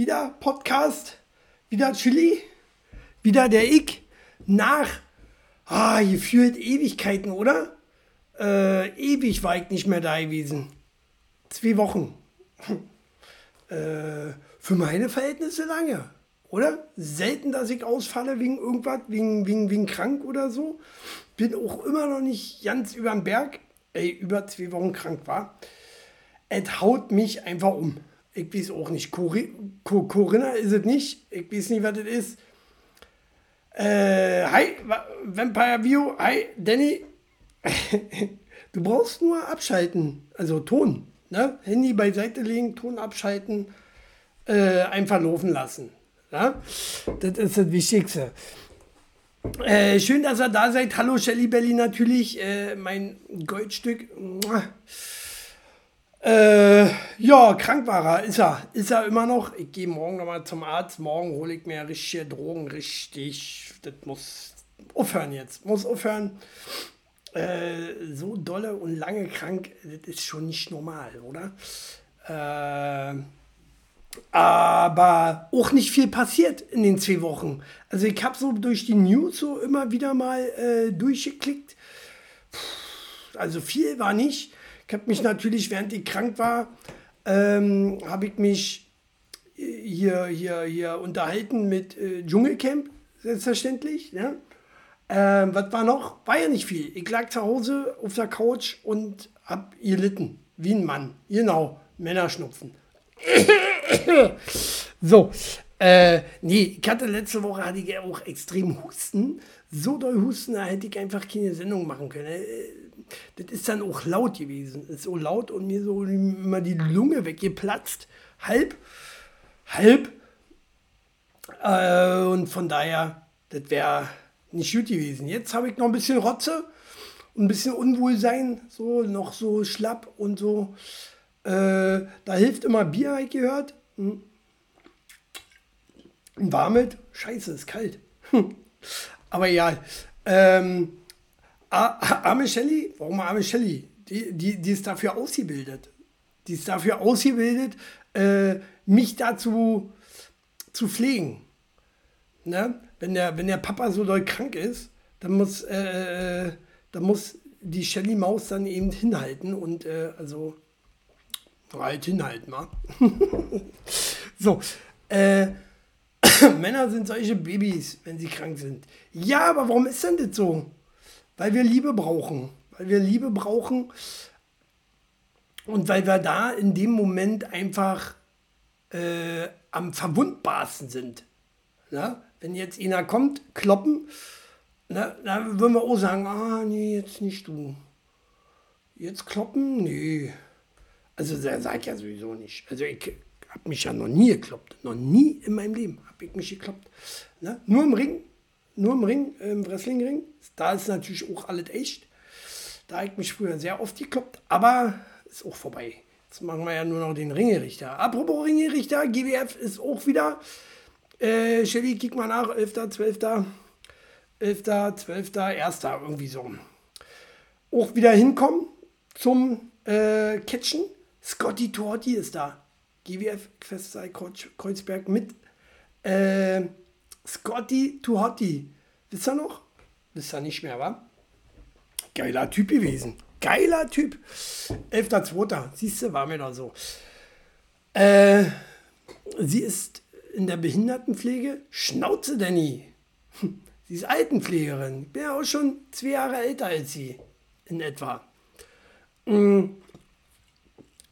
Wieder Podcast, wieder Chili, wieder der Ich. Nach, ah, gefühlt Ewigkeiten, oder? Äh, ewig war ich nicht mehr da gewesen. Zwei Wochen. äh, für meine Verhältnisse lange, oder? Selten, dass ich ausfalle wegen irgendwas, wegen, wegen, wegen krank oder so. Bin auch immer noch nicht ganz über den Berg, ey, über zwei Wochen krank war es haut mich einfach um. Ich weiß auch nicht. Corinna ist es nicht. Ich weiß nicht, was das ist. Äh, hi, Vampire View. Hi, Danny. du brauchst nur abschalten. Also Ton. Ne? Handy beiseite legen, Ton abschalten, äh, einfach laufen lassen. Ja? Das ist das Wichtigste. Äh, schön, dass ihr da seid. Hallo Shelly Belly natürlich. Äh, mein Goldstück. Äh, ja, krank war er, ist er, ist er immer noch. Ich gehe morgen nochmal zum Arzt. Morgen hole ich mir richtige Drogen, richtig. Das muss aufhören jetzt, muss aufhören. Äh, so dolle und lange krank, das ist schon nicht normal, oder? Äh, aber auch nicht viel passiert in den zwei Wochen. Also ich habe so durch die News so immer wieder mal äh, durchgeklickt. Also viel war nicht. Ich habe mich natürlich, während ich krank war, ähm, habe ich mich hier, hier, hier unterhalten mit äh, Dschungelcamp, selbstverständlich. Ja? Ähm, was war noch? War ja nicht viel. Ich lag zu Hause auf der Couch und habe gelitten, wie ein Mann. Genau, Männerschnupfen. so, äh, nee, ich hatte letzte Woche hatte ich auch extrem Husten. So doll Husten, da hätte ich einfach keine Sendung machen können. Das ist dann auch laut gewesen. Das ist so laut und mir so immer die Lunge weggeplatzt. Halb. Halb. Äh, und von daher, das wäre nicht gut gewesen. Jetzt habe ich noch ein bisschen Rotze ein bisschen Unwohlsein, so noch so schlapp und so. Äh, da hilft immer Bier, habe ich gehört. Hm. Warmet, scheiße, ist kalt. Aber ja, ähm, Arme Shelley, warum Arme Shelley? Die, die, die ist dafür ausgebildet. Die ist dafür ausgebildet, äh, mich dazu zu pflegen. Ne? Wenn, der, wenn der Papa so doll krank ist, dann muss, äh, äh dann muss die Shelly Maus dann eben hinhalten und äh, also halt hinhalten, mal. so, äh, Männer sind solche Babys, wenn sie krank sind. Ja, aber warum ist denn das so? Weil wir Liebe brauchen. Weil wir Liebe brauchen und weil wir da in dem Moment einfach äh, am verwundbarsten sind. Na? Wenn jetzt einer kommt, kloppen, na, da würden wir auch sagen, ah, nee, jetzt nicht du. Jetzt kloppen? Nee. Also der sagt ja sowieso nicht. Also ich habe mich ja noch nie gekloppt. Noch nie in meinem Leben habe ich mich gekloppt. Na? Nur im Ring nur im Ring, im Wrestlingring. Da ist natürlich auch alles echt. Da ich mich früher sehr oft gekloppt, aber ist auch vorbei. Jetzt machen wir ja nur noch den Ringerichter. Apropos Ringerichter, GWF ist auch wieder. Äh, Shelly, kick mal nach, 11., 12., 11., 12., 1., irgendwie so. Auch wieder hinkommen zum äh, Catchen. Scotty Torti ist da. GWF Questsaal Kreuzberg mit äh, Scotty Tuhati. Wisst ihr noch? Wisst ihr nicht mehr, wa? Geiler Typ gewesen. Geiler Typ. 11.2. Siehst du, war mir da so. Äh, sie ist in der Behindertenpflege. Schnauze, Danny. Sie ist Altenpflegerin. Ich bin ja auch schon zwei Jahre älter als sie. In etwa. Mm.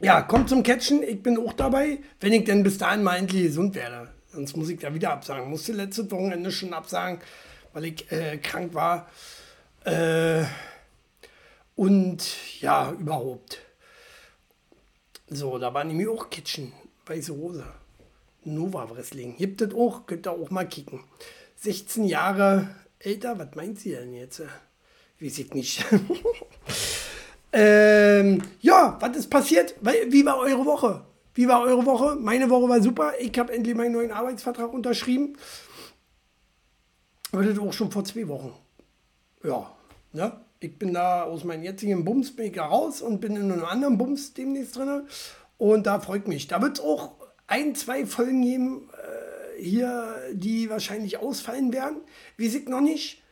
Ja, kommt zum Catchen. Ich bin auch dabei, wenn ich denn bis dahin mal endlich gesund werde. Sonst muss ich da wieder absagen. Musste letzte Wochenende schon absagen, weil ich äh, krank war. Äh, und ja, überhaupt. So, da war nämlich auch Kitchen. Weiße Hose. Nova Wrestling. Gibt es auch, könnt ihr auch mal kicken. 16 Jahre älter, was meint sie denn jetzt? Weiß ich nicht. ähm, ja, was ist passiert? Wie war eure Woche? Wie war eure Woche? Meine Woche war super. Ich habe endlich meinen neuen Arbeitsvertrag unterschrieben. Aber auch schon vor zwei Wochen. Ja, ne? Ich bin da aus meinem jetzigen Bumsmaker raus und bin in einem anderen Bums demnächst drin. Und da freut mich. Da wird es auch ein, zwei Folgen geben, äh, hier, die wahrscheinlich ausfallen werden. Weiß ich noch nicht.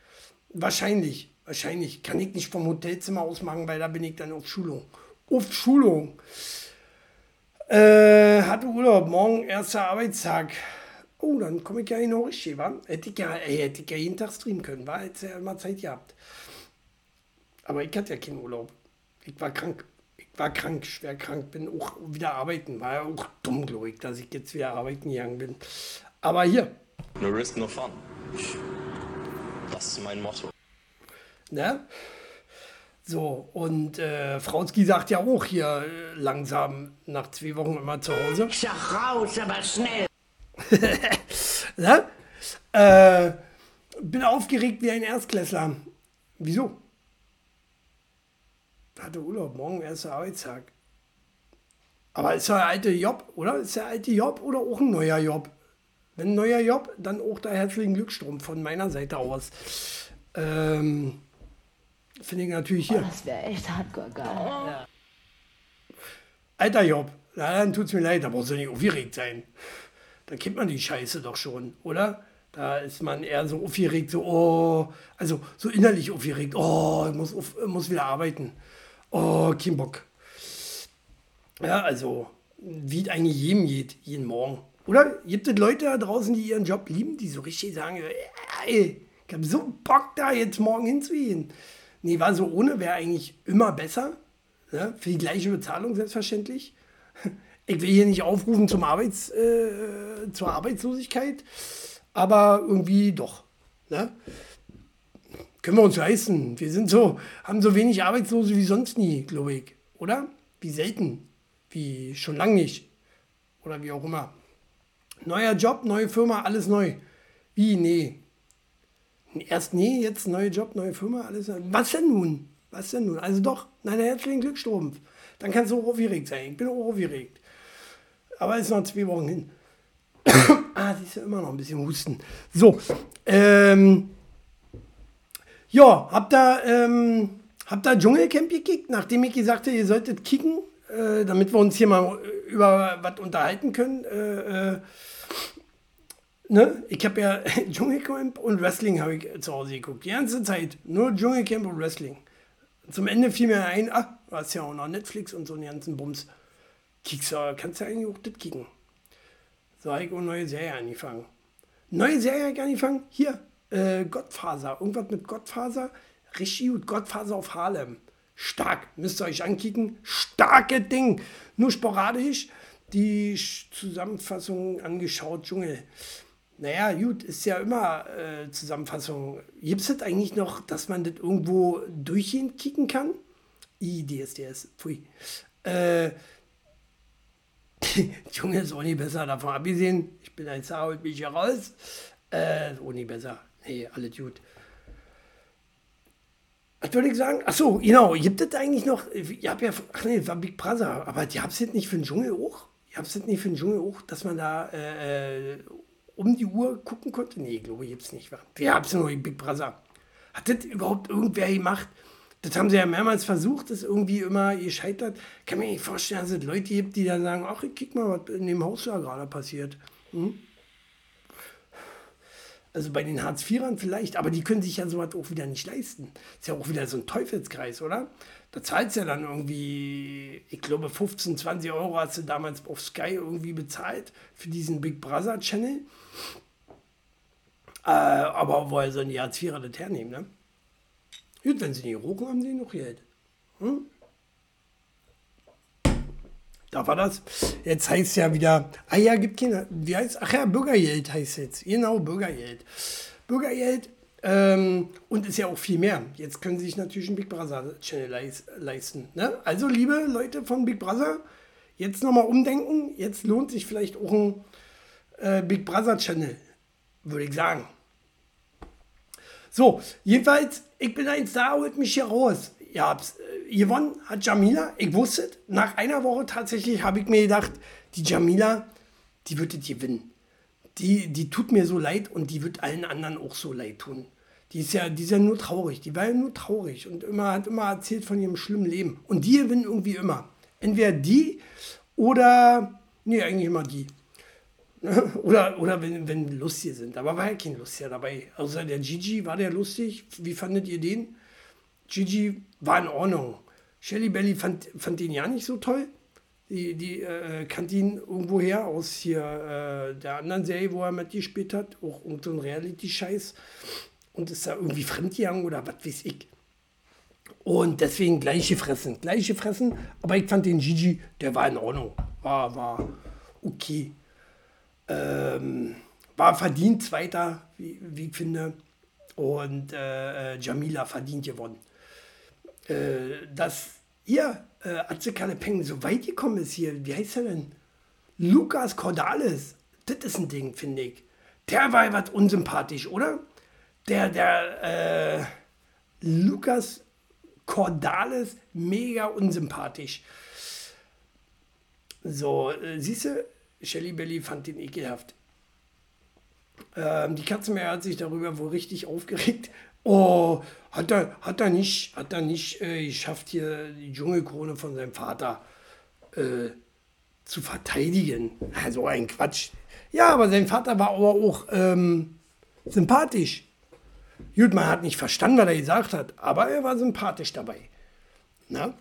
Wahrscheinlich, wahrscheinlich. Kann ich nicht vom Hotelzimmer aus machen, weil da bin ich dann auf Schulung. Auf Schulung. Äh, hatte Urlaub, morgen erster Arbeitstag. Oh, dann komme ich ja in richtig, wa? Hätte ich ja, ey, hätte ich ja jeden Tag streamen können, war Hätte ja immer Zeit gehabt. Aber ich hatte ja keinen Urlaub. Ich war krank. Ich war krank, schwer krank, bin auch wieder arbeiten. War ja auch dumm, glaube ich, dass ich jetzt wieder arbeiten gegangen bin. Aber hier. No risk, no fun. Das ist mein Motto. Ne? So, und äh, Frauski sagt ja auch hier äh, langsam nach zwei Wochen immer zu Hause. Ich sag raus, aber schnell. ne? äh, bin aufgeregt wie ein Erstklässler. Wieso? Hatte Urlaub, morgen erster Arbeitstag. Aber ist der alte Job, oder? Ist der alte Job oder auch ein neuer Job? Wenn ein neuer Job, dann auch der herzlichen Glückstrom von meiner Seite aus. Ähm, Finde ich natürlich hier. Oh, das wäre echt hardcore geil. Ja. Alter Job, ja, dann tut's mir leid, da brauchst du nicht aufgeregt sein. Da kennt man die Scheiße doch schon, oder? Da ist man eher so aufgeregt, so, oh, also so innerlich aufgeregt, oh, ich muss, auf, muss wieder arbeiten. Oh, kein Bock. Ja, also, wie es eigentlich jedem geht, jeden Morgen. Oder gibt es Leute da draußen, die ihren Job lieben, die so richtig sagen, ey, ich habe so Bock da jetzt morgen hinzugehen. Nee, war so ohne wäre eigentlich immer besser. Ne? Für die gleiche Bezahlung selbstverständlich. Ich will hier nicht aufrufen zum Arbeits, äh, zur Arbeitslosigkeit, aber irgendwie doch. Ne? Können wir uns leisten. Wir sind so, haben so wenig Arbeitslose wie sonst nie, glaube ich. Oder? Wie selten. Wie schon lange nicht. Oder wie auch immer. Neuer Job, neue Firma, alles neu. Wie? Nee. Erst nee, jetzt neuer Job, neue Firma, alles. Was denn nun? Was denn nun? Also doch, nein, herzlichen Glückstrumpf. Dann kannst du auch aufgeregt sein. Ich bin auch aufgeregt. Aber ist noch zwei Wochen hin. ah, sie ist ja immer noch ein bisschen husten. So, ähm, ja, habt ihr, ähm, habt ihr Dschungelcamp gekickt, nachdem ich gesagt habe, ihr solltet kicken, äh, damit wir uns hier mal über was unterhalten können. Äh, äh, ne? Ich habe ja Dschungelcamp und Wrestling habe ich zu Hause geguckt. Die ganze Zeit. Nur Dschungelcamp und Wrestling. Zum Ende fiel mir ein, ach, hast ja auch noch Netflix und so einen ganzen Bums. Kickst du, kannst du eigentlich auch das kicken. So habe ich auch neue Serie angefangen. Neue Serie angefangen? Hier, äh, Gottfaser. Irgendwas mit Gottfaser. Richtig gut. Gottfaser auf Harlem. Stark. Müsst ihr euch ankicken. Starke Ding. Nur sporadisch die Zusammenfassung angeschaut. Dschungel. Naja, gut, ist ja immer äh, Zusammenfassung. Gibt es das eigentlich noch, dass man das irgendwo durchgehend kicken kann? I, DSDS, pfui. Äh, Junge ist auch nicht besser, davon abgesehen. Ich bin ein Sau und bin hier raus. Äh, auch nicht besser. Nee, alles gut. Was würde ich sagen? Achso, genau. Gibt es eigentlich noch? Ich habe ja. Ach nee, war Big Brother. Aber die habt es nicht für den Dschungel auch? Ihr habt es nicht für den Dschungel auch, dass man da äh, um die Uhr gucken konnte? Nee, glaube ich, gibt es nicht. Wir haben es nur in Big Brother. Hat das überhaupt irgendwer gemacht? Das haben sie ja mehrmals versucht, das irgendwie immer gescheitert. Kann mir nicht vorstellen, dass es Leute gibt, die dann sagen, ach, ich kick mal, was in dem Haus da gerade passiert. Hm? Also bei den Hartz-IVern vielleicht, aber die können sich ja sowas auch wieder nicht leisten. Ist ja auch wieder so ein Teufelskreis, oder? Da zahlst du ja dann irgendwie, ich glaube, 15, 20 Euro hast du damals auf Sky irgendwie bezahlt für diesen Big Brother Channel. Äh, aber woher sollen die Hartz-IVer das hernehmen, ne? Gut, wenn sie nicht rochen, haben sie noch Geld. Hm? Da war das. Jetzt heißt ja wieder, ah ja, gibt keine, wie heißt Ach ja, Bürgergeld heißt jetzt. Genau, Bürgergeld. Bürgergeld ähm, und ist ja auch viel mehr. Jetzt können sie sich natürlich einen Big Brother Channel leisten. Ne? Also, liebe Leute von Big Brother, jetzt nochmal umdenken. Jetzt lohnt sich vielleicht auch ein äh, Big Brother Channel, würde ich sagen. So, jedenfalls, ich bin ein Star, holt mich hier raus. Habt äh, gewonnen, hat Jamila. Ich wusste. Nach einer Woche tatsächlich habe ich mir gedacht, die Jamila, die wird es gewinnen. Die, die tut mir so leid und die wird allen anderen auch so leid tun. Die ist, ja, die ist ja nur traurig. Die war ja nur traurig und immer, hat immer erzählt von ihrem schlimmen Leben. Und die gewinnen irgendwie immer. Entweder die oder, nee, eigentlich immer die. oder oder wenn, wenn lustige sind. Aber war ja kein Lustiger dabei. Außer der Gigi, war der lustig? Wie fandet ihr den? Gigi war in Ordnung. Shelly Belly fand, fand den ja nicht so toll. Die, die äh, kannte ihn irgendwoher aus hier äh, der anderen Serie, wo er mitgespielt hat. Auch irgendein Reality-Scheiß. Und ist da irgendwie fremdgegangen oder was weiß ich. Und deswegen gleiche Fressen. Gleiche Fressen. Aber ich fand den Gigi, der war in Ordnung. War, war okay. Ähm, war verdient Zweiter, wie, wie ich finde. Und äh, äh Jamila verdient gewonnen. Äh, dass ihr, äh, Atze Peng, so weit gekommen ist hier, wie heißt er denn? Lukas Cordalis, das ist ein Ding, finde ich. Der war was unsympathisch, oder? Der, der, äh, Lukas Cordalis, mega unsympathisch. So, äh, siehst du, Shelly Belly fand den ekelhaft. Ähm, die Katzenmeer hat sich darüber wohl richtig aufgeregt. Oh, hat er, hat er nicht, hat er nicht äh, geschafft, hier die Dschungelkrone von seinem Vater äh, zu verteidigen. Also ein Quatsch. Ja, aber sein Vater war aber auch ähm, sympathisch. Gut, man hat nicht verstanden, was er gesagt hat, aber er war sympathisch dabei. Na?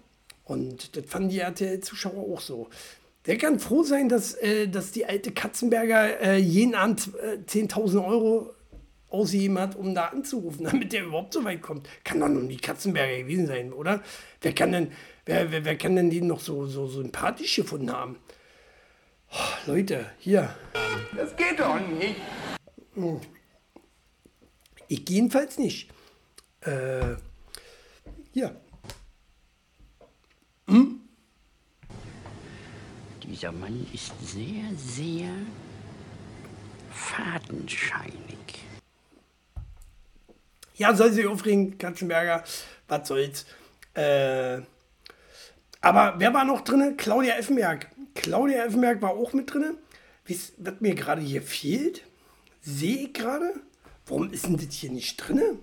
Und das fanden die RTL-Zuschauer auch so. Der kann froh sein, dass, äh, dass die alte Katzenberger äh, jeden Abend äh, 10.000 Euro ausgegeben hat, um da anzurufen, damit der überhaupt so weit kommt. Kann doch nur die Katzenberger gewesen sein, oder? Wer kann denn, wer, wer, wer kann denn den noch so, so sympathisch gefunden haben? Oh, Leute, hier. Das geht doch nicht. Hm. Ich jedenfalls nicht. Äh, hier. Hm? Dieser Mann ist sehr, sehr fadenscheinig. Ja, soll sich aufregen, Katzenberger. Was soll's. Äh, aber wer war noch drin? Claudia Effenberg. Claudia Effenberg war auch mit drin. Was mir gerade hier fehlt, sehe ich gerade. Warum ist denn das hier nicht drin?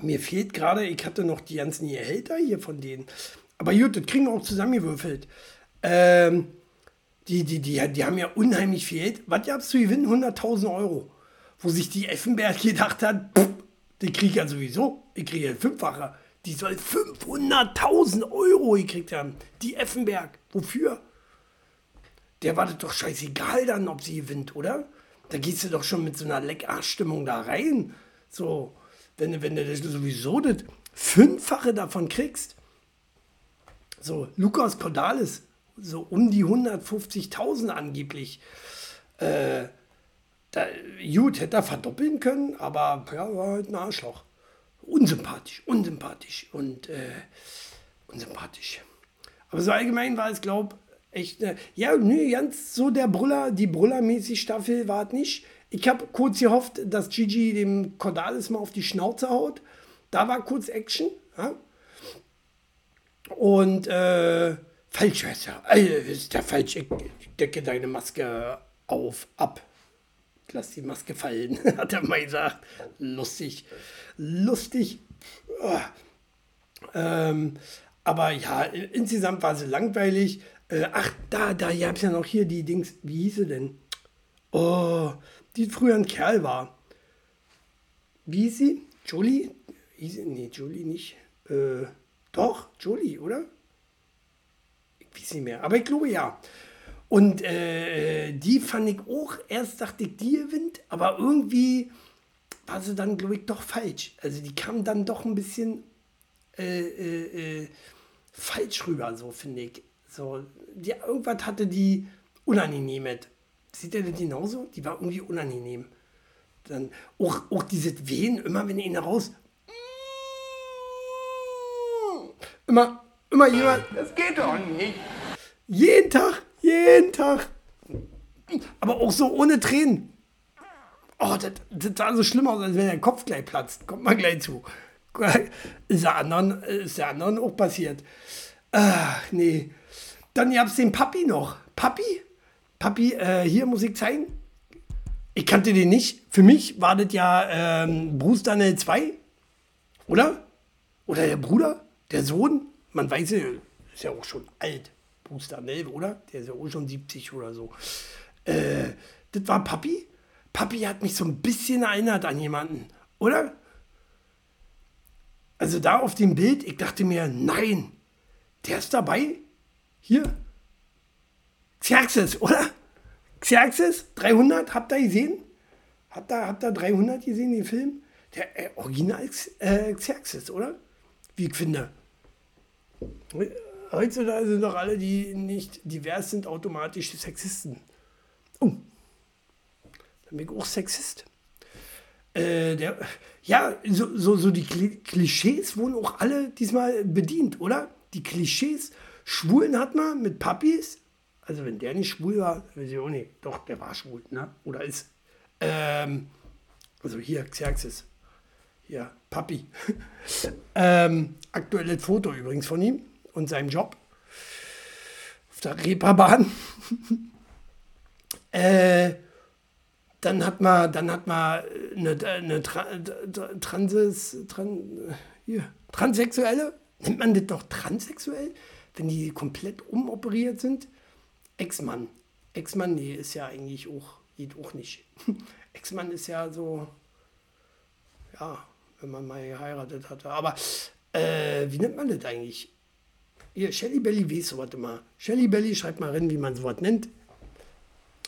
Mir fehlt gerade, ich hatte noch die ganzen Gehälter hier von denen. Aber gut, das kriegen wir auch zusammengewürfelt. Ähm, die, die, die, die haben ja unheimlich viel Geld. Was gab es zu gewinnen? 100.000 Euro. Wo sich die Effenberg gedacht hat, pff, den kriege ich ja sowieso. Ich kriege ja fünffache. Die soll 500.000 Euro gekriegt haben. Die Effenberg. Wofür? Der war das doch scheißegal dann, ob sie gewinnt, oder? Da gehst du doch schon mit so einer Leckarschstimmung da rein. So, wenn, wenn du das sowieso das Fünffache davon kriegst. So, Lukas Cordalis, so um die 150.000 angeblich. Äh, da, gut, hätte er verdoppeln können, aber ja, war halt ein Arschloch. Unsympathisch, unsympathisch und äh, unsympathisch. Aber so allgemein war es, glaube echt, äh, ja, nö, ganz so der Brüller, die Brüller-mäßig Staffel war es nicht. Ich habe kurz gehofft, dass Gigi dem Cordalis mal auf die Schnauze haut. Da war kurz Action. Ja? Und äh, Falschwässer. Äh, ist der falsch. Ich decke deine Maske auf, ab. Lass die Maske fallen, hat er mal gesagt. Lustig. Lustig. Oh. Ähm, aber ja, insgesamt war sie langweilig. Äh, ach, da, da, ihr habt ja noch hier die Dings. Wie hieß sie denn? Oh, die früher ein Kerl war. Wie hieß sie? Jolie? Hieß sie? Nee, Jolie nicht. Äh, doch, Jolie, oder? weiß nicht mehr, aber ich glaube ja. Und äh, die fand ich auch, erst dachte ich, die gewinnt, aber irgendwie war sie dann, glaube ich, doch falsch. Also die kam dann doch ein bisschen äh, äh, äh falsch rüber, so finde ich. So, die, irgendwas hatte die unangenehm mit. Sieht ihr das genauso? Die war irgendwie unangenehm. Dann auch, auch diese Wehen, immer wenn ihn raus. Immer, immer jemand. Das geht doch nicht. Jeden Tag, jeden Tag. Aber auch so ohne Tränen. Oh, das, das sah so schlimm aus, als wenn der Kopf gleich platzt. Kommt mal gleich zu. Ist der anderen, ist der anderen auch passiert. Ach, nee. Dann gab es den Papi noch. Papi? Papi, äh, hier muss ich zeigen. Ich kannte den nicht. Für mich war das ja ähm, Bruce Daniel 2, oder? Oder der Bruder, der Sohn. Man weiß ja, ist ja auch schon alt. Bruce Daniel, oder? Der ist ja auch schon 70 oder so. Äh, das war Papi. Papi hat mich so ein bisschen erinnert an jemanden, oder? Also da auf dem Bild, ich dachte mir, nein, der ist dabei. Hier. Xerxes, oder? Xerxes 300, habt ihr gesehen? Habt ihr, habt ihr 300 gesehen, den Film? Der äh, Original äh, Xerxes, oder? Wie ich finde. Heutzutage sind doch alle, die nicht divers sind, automatisch Sexisten. Oh, dann bin ich auch Sexist. Äh, der, ja, so, so, so die Klischees wurden auch alle diesmal bedient, oder? Die Klischees. Schwulen hat man mit Papis. Also wenn der nicht schwul war, weiß ich auch nicht. Doch, der war schwul, ne? Oder ist. Ähm, also hier, Xerxes. Ja, Papi. ähm, aktuelles Foto übrigens von ihm und seinem Job. Auf der Reeperbahn. äh, dann hat man, dann hat man eine, eine Tra Transes, Tran, hier, Transsexuelle. Nennt man das doch transsexuell, wenn die komplett umoperiert sind? Ex-Mann. Ex-Mann, nee, ist ja eigentlich auch, geht auch nicht. Ex-Mann ist ja so, ja, wenn man mal geheiratet hatte. Aber äh, wie nennt man das eigentlich? Hier, Shelly Belly weiß sowas immer. Shelly Belly, schreibt mal rein, wie man sowas nennt.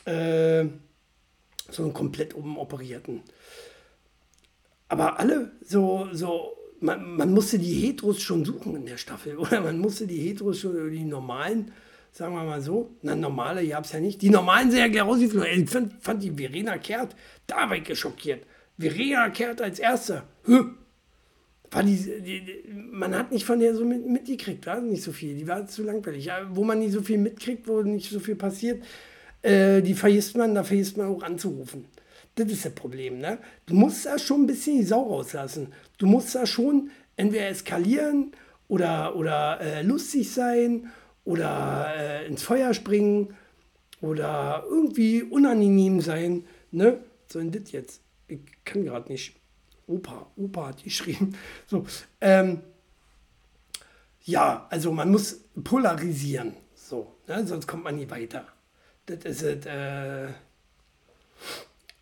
Äh, so einen komplett umoperierten. Aber alle so, so man, man musste die Heteros schon suchen in der Staffel, oder? Man musste die Heteros schon, die normalen, sagen wir mal so, na, normale gab es ja nicht. Die normalen sind ja gleich rausgeflogen. Ich fand, fand die Verena Kehrt, da war ich geschockiert. Verena Kehrt als Erste. Huh. War die, die, die, man hat nicht von der so mit, mitgekriegt, war nicht so viel. Die war zu langweilig. Ja, wo man nicht so viel mitkriegt, wo nicht so viel passiert, äh, die vergisst man, da vergisst man auch anzurufen. Das ist das Problem. Ne? Du musst da schon ein bisschen die Sau rauslassen. Du musst da schon entweder eskalieren oder, oder äh, lustig sein oder äh, ins Feuer springen oder irgendwie unangenehm sein. Ne? So in das jetzt. Ich kann gerade nicht. Opa, Opa hat geschrieben. So, ähm, ja, also man muss polarisieren. So, ne? sonst kommt man nie weiter. Das ist es. Äh,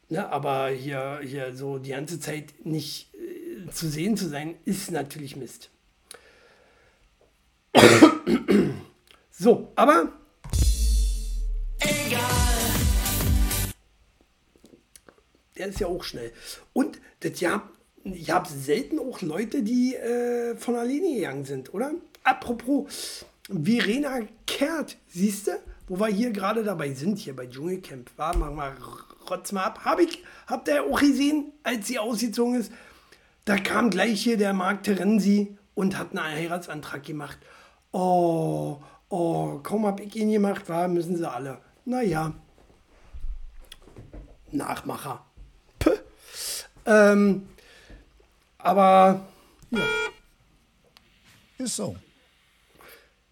ne, aber hier, hier so die ganze Zeit nicht äh, zu sehen zu sein, ist natürlich Mist. so, aber. Egal. Der ist ja auch schnell. Und das ja, ich habe selten auch Leute, die äh, von alleine gegangen sind, oder? Apropos, Verena Kehrt, siehst du? wo wir hier gerade dabei sind, hier bei Dschungelcamp, war, machen wir rotz mal ab. Hab ich, habt ihr auch gesehen, als sie ausgezogen ist? Da kam gleich hier der Marc Terenzi und hat einen Heiratsantrag gemacht. Oh, oh, kaum hab ich ihn gemacht, war, müssen sie alle. Naja, Nachmacher. Puh. Ähm, aber, ja. Ist so.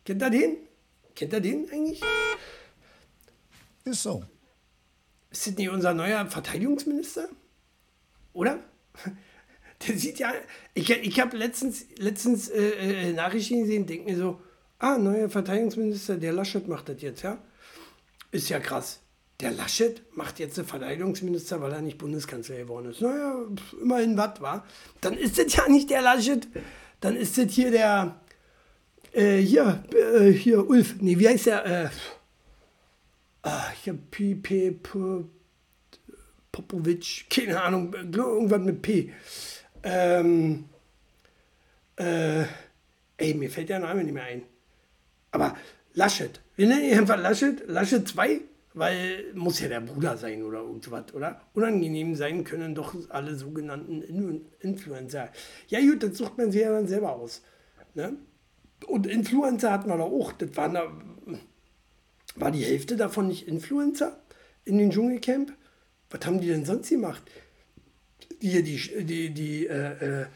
Kennt ihr den? Kennt ihr den eigentlich? Ist so. Ist das nicht unser neuer Verteidigungsminister? Oder? Der sieht ja. Ich, ich habe letztens, letztens äh, äh, Nachrichten gesehen, denke mir so: Ah, neuer Verteidigungsminister, der Laschet macht das jetzt, ja? Ist ja krass. Der Laschet macht jetzt einen Verteidigungsminister, weil er nicht Bundeskanzler geworden ist. Naja, immerhin was, war. Dann ist das ja nicht der Laschet. Dann ist das hier der. Äh, hier, äh, hier, Ulf. Nee, wie heißt der? Äh, ah, ich habe P, P, P, Popovic, keine Ahnung, irgendwas mit P. Ähm, äh, ey, mir fällt der Name nicht mehr ein. Aber Laschet, wir nennen ihn einfach Laschet, Laschet 2, weil muss ja der Bruder sein oder irgendwas, oder? Unangenehm sein können doch alle sogenannten Influencer. Ja gut, das sucht man sich ja dann selber aus. Ne? Und Influencer hatten wir doch auch, das waren da war die Hälfte davon nicht Influencer in den Dschungelcamp? Was haben die denn sonst gemacht? Die, die, die, die, äh, äh,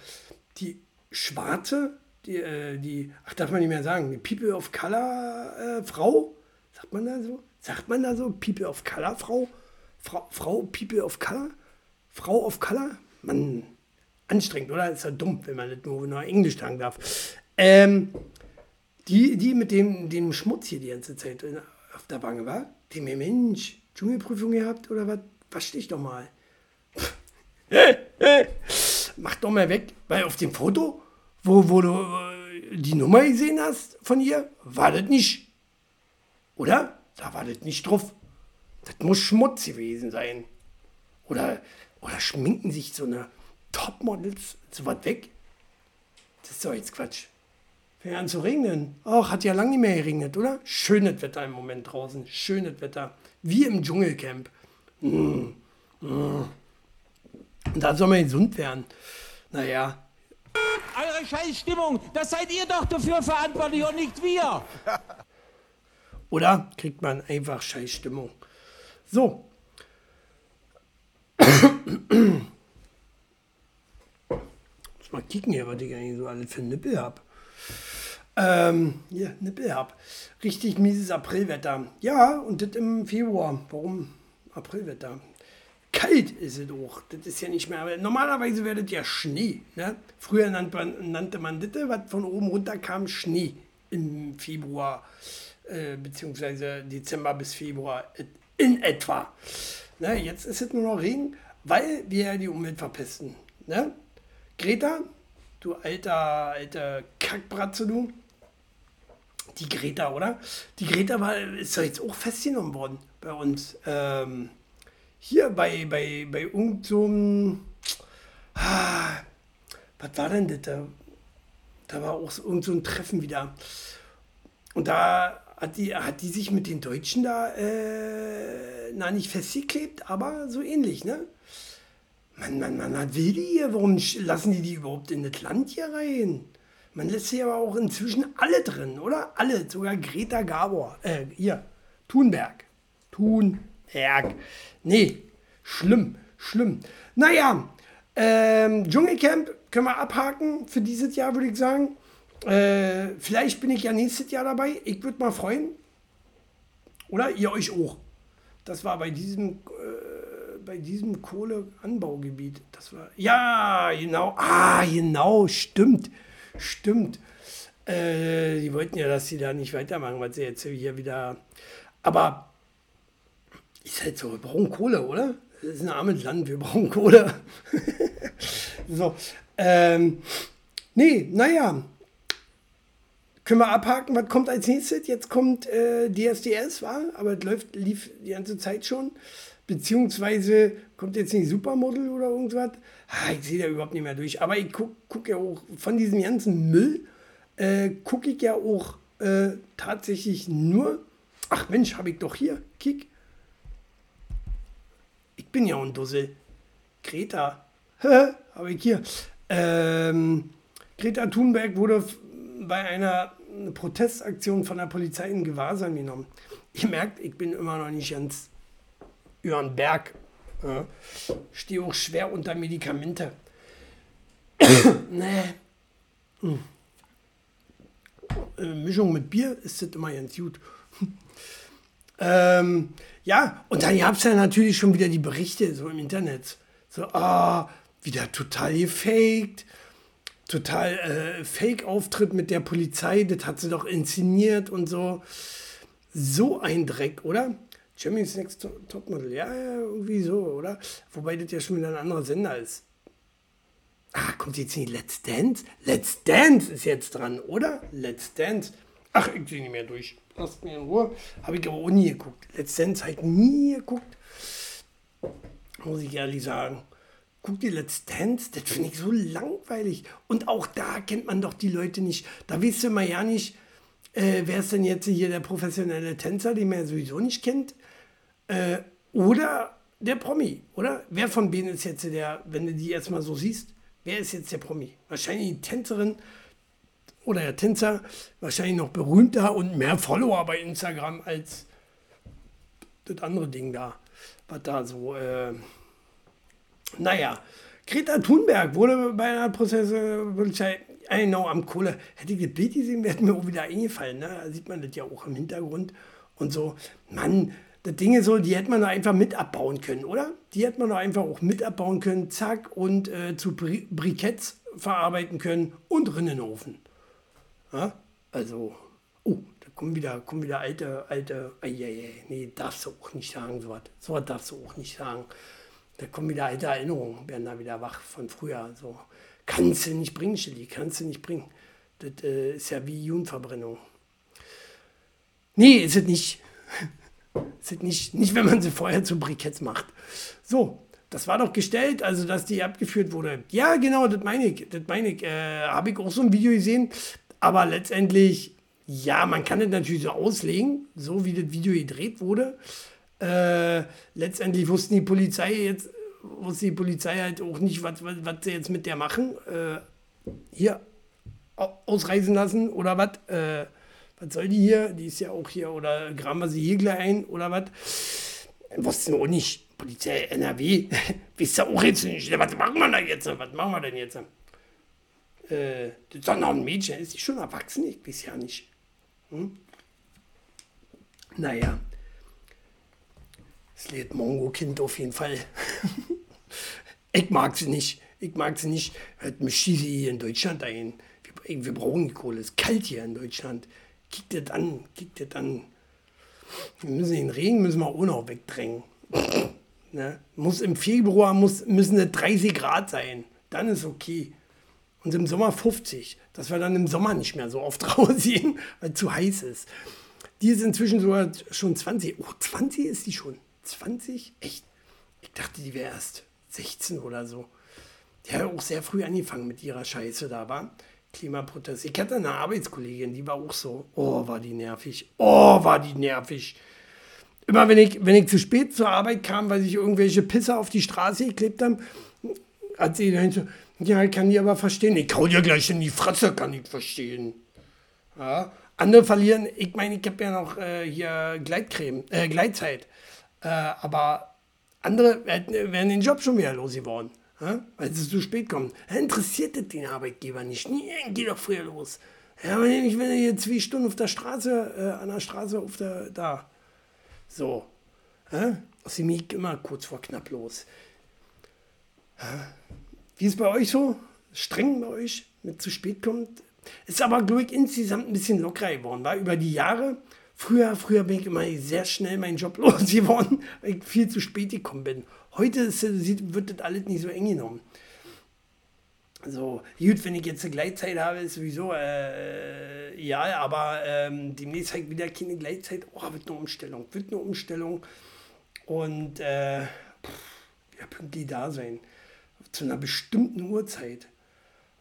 die schwarze, die, äh, die, ach, darf man nicht mehr sagen, die People of Color äh, Frau, sagt man da so? Sagt man da so? People of Color Frau? Frau, Frau People of Color? Frau of Color? Man, anstrengend, oder? Ist ja dumm, wenn man das nur, nur Englisch sagen darf. Ähm, die, die mit dem, dem Schmutz hier die ganze Zeit in, der Wange war, die mir, Mensch, Dschungelprüfung gehabt oder was? Wasch dich doch mal. Mach doch mal weg, weil auf dem Foto, wo, wo du äh, die Nummer gesehen hast von ihr, war das nicht. Oder? Da war das nicht drauf. Das muss Schmutz gewesen sein. Oder, oder schminken sich so eine Topmodels so was weg? Das ist doch jetzt Quatsch. Fängt an zu regnen. Ach, hat ja lange nicht mehr geregnet, oder? Schönes Wetter im Moment draußen. Schönes Wetter. Wie im Dschungelcamp. Mm, mm. Da soll man gesund werden. Naja. Eure Scheißstimmung, das seid ihr doch dafür verantwortlich und nicht wir. Oder kriegt man einfach Scheißstimmung. So. Muss mal kicken hier, was ich eigentlich so alle für Nippel habe. Ähm, hier, Nippel. Richtig mieses Aprilwetter. Ja, und das im Februar. Warum Aprilwetter? Kalt ist es auch. Das ist ja nicht mehr. Normalerweise wäre das ja Schnee. Ne? Früher nannte man, nannte man das, was von oben runter kam, Schnee im Februar, äh, beziehungsweise Dezember bis Februar in etwa. Ne? Jetzt ist es nur noch Regen, weil wir die Umwelt verpesten. Ne? Greta, du alter, alter Kackbratze, du. Die Greta, oder? Die Greta war, ist doch jetzt auch festgenommen worden bei uns. Ähm, hier bei, bei, bei irgendeinem. So ah, was war denn das? Da, da war auch so, irgend so ein Treffen wieder. Und da hat die, hat die sich mit den Deutschen da, äh, na nicht festgeklebt, aber so ähnlich, ne? Man, man, man, was will die hier? Warum lassen die die überhaupt in das Land hier rein? Man lässt sie aber auch inzwischen alle drin, oder? Alle, sogar Greta Gabor, äh, hier, Thunberg. Thunberg. Nee, schlimm, schlimm. Naja, ähm, Dschungelcamp können wir abhaken für dieses Jahr, würde ich sagen. Äh, vielleicht bin ich ja nächstes Jahr dabei. Ich würde mal freuen. Oder ihr euch auch. Das war bei diesem, äh, bei diesem Kohleanbaugebiet. Das war. Ja, genau. Ah, genau, stimmt. Stimmt. Äh, die wollten ja, dass sie da nicht weitermachen, weil sie jetzt hier wieder. Aber ist halt so, wir brauchen Kohle, oder? Das ist ein armes Land, wir brauchen Kohle. so. Ähm, nee, naja. Können wir abhaken, was kommt als nächstes? Jetzt kommt äh, DSDS, war, aber es läuft, lief die ganze Zeit schon. Beziehungsweise kommt jetzt nicht Supermodel oder irgendwas. Ah, ich sehe da überhaupt nicht mehr durch. Aber ich gucke guck ja auch von diesem ganzen Müll, äh, gucke ich ja auch äh, tatsächlich nur. Ach Mensch, habe ich doch hier. Kick. Ich bin ja ein Dussel. Greta. habe ich hier. Ähm, Greta Thunberg wurde bei einer Protestaktion von der Polizei in Gewahrsam genommen. Ihr merkt, ich bin immer noch nicht ganz über den Berg. Ja. Stehe auch schwer unter Medikamente. nee. Hm. Äh, Mischung mit Bier ist das immer ganz gut. ähm, ja, und dann gab es ja natürlich schon wieder die Berichte so im Internet. So, ah, wieder total gefaked. Total äh, Fake-Auftritt mit der Polizei, das hat sie doch inszeniert und so. So ein Dreck, oder? Germany's Next Topmodel, ja, ja, irgendwie so, oder? Wobei das ja schon wieder ein anderer Sender ist. Ah, kommt jetzt nicht Let's Dance? Let's Dance ist jetzt dran, oder? Let's Dance. Ach, ich sehe nicht mehr durch. Lasst mir in Ruhe. Habe ich aber auch nie geguckt. Let's Dance halt nie geguckt. Muss ich ehrlich sagen. Guck dir Let's Dance, das finde ich so langweilig. Und auch da kennt man doch die Leute nicht. Da weißt du immer ja nicht, äh, wer ist denn jetzt hier der professionelle Tänzer, den man ja sowieso nicht kennt. Äh, oder der Promi, oder? Wer von denen ist jetzt der, wenn du die jetzt mal so siehst, wer ist jetzt der Promi? Wahrscheinlich die Tänzerin oder der Tänzer, wahrscheinlich noch berühmter und mehr Follower bei Instagram als das andere Ding da, was da so, äh, naja. Greta Thunberg wurde bei einer Prozesspolizei genau am Kohle. Hätte ich das Bild gesehen, wäre mir auch wieder eingefallen. Ne? Da sieht man das ja auch im Hintergrund und so. Mann, das Ding ist so, die hätte man doch einfach mit abbauen können, oder? Die hätte man doch einfach auch mit abbauen können, zack, und äh, zu Bri Briketts verarbeiten können und drin in den Ofen. Ja? Also, oh, da kommen wieder, kommen wieder alte, alte, eieiei, nee, darfst du auch nicht sagen, so was. So was darfst du auch nicht sagen. Da kommen wieder alte Erinnerungen, werden da wieder wach von früher. So, kannst du nicht bringen, Chili, kannst du nicht bringen. Das äh, ist ja wie Jugendverbrennung. Nee, ist es nicht. es nicht, nicht, wenn man sie vorher zu Briketts macht. So, das war doch gestellt, also dass die abgeführt wurde. Ja, genau, das meine ich. Das meine ich. Äh, Habe ich auch so ein Video gesehen. Aber letztendlich, ja, man kann das natürlich so auslegen, so wie das Video gedreht wurde. Äh, letztendlich wussten die Polizei jetzt, wusste die Polizei halt auch nicht, was, was, was sie jetzt mit der machen. Äh, hier ausreisen lassen oder was? Äh, was soll die hier? Die ist ja auch hier, oder graben wir sie hier gleich ein oder was? Wussten wir auch nicht. Polizei NRW, wisst ihr auch jetzt nicht. Was machen wir da jetzt? Was machen wir denn jetzt? Äh, das ist doch noch ein Mädchen, ist die schon erwachsen? Ich weiß ja nicht. Hm? Naja. Das lädt Mongo-Kind auf jeden Fall. ich mag sie nicht. Ich mag sie nicht. Hört mich schieße hier in Deutschland ein. Wir, wir brauchen die Kohle. Es ist kalt hier in Deutschland. Kickt das an, kickt das an. Wir müssen den Regen müssen wir auch noch wegdrängen. ne? Muss im Februar muss, müssen es 30 Grad sein. Dann ist okay. Und im Sommer 50. Dass wir dann im Sommer nicht mehr so oft rausgehen, weil es zu heiß ist. Die ist inzwischen sogar schon 20. Oh, 20 ist die schon. 20? Echt? Ich dachte, die wäre erst 16 oder so. Die hat auch sehr früh angefangen mit ihrer Scheiße da, war. Klimaprotest. Ich hatte eine Arbeitskollegin, die war auch so. Oh, war die nervig. Oh, war die nervig. Immer wenn ich, wenn ich zu spät zur Arbeit kam, weil sich irgendwelche Pisser auf die Straße geklebt haben, hat sie dann so, ja, ich kann die aber verstehen. Ich hau dir gleich in die Fresse, kann ich verstehen. Ja. Andere verlieren, ich meine, ich habe ja noch äh, hier Gleitcreme, äh, Gleitzeit. Äh, aber andere werden den Job schon wieder losgeworden. Ja? Weil sie zu spät kommen. Interessiert das den Arbeitgeber nicht. Nee, geh doch früher los. Ja, aber nicht, wenn er hier zwei Stunden auf der Straße, äh, an der Straße auf der, da. So. Ja? Dem Miek immer kurz vor knapp los. Ja? Wie ist bei euch so? Streng bei euch, mit zu spät kommt? Ist aber, glaube ich, insgesamt ein bisschen lockerer geworden, war über die Jahre. Früher, früher bin ich immer sehr schnell meinen Job losgeworden, weil ich viel zu spät gekommen bin. Heute ist, wird das alles nicht so eng genommen. So, gut, wenn ich jetzt eine Gleitzeit habe, ist sowieso, äh, ja, aber ähm, demnächst halt wieder keine Gleitzeit. Oh, wird eine Umstellung, wird eine Umstellung. Und, äh, pff, ja, pünktlich da sein. Zu einer bestimmten Uhrzeit.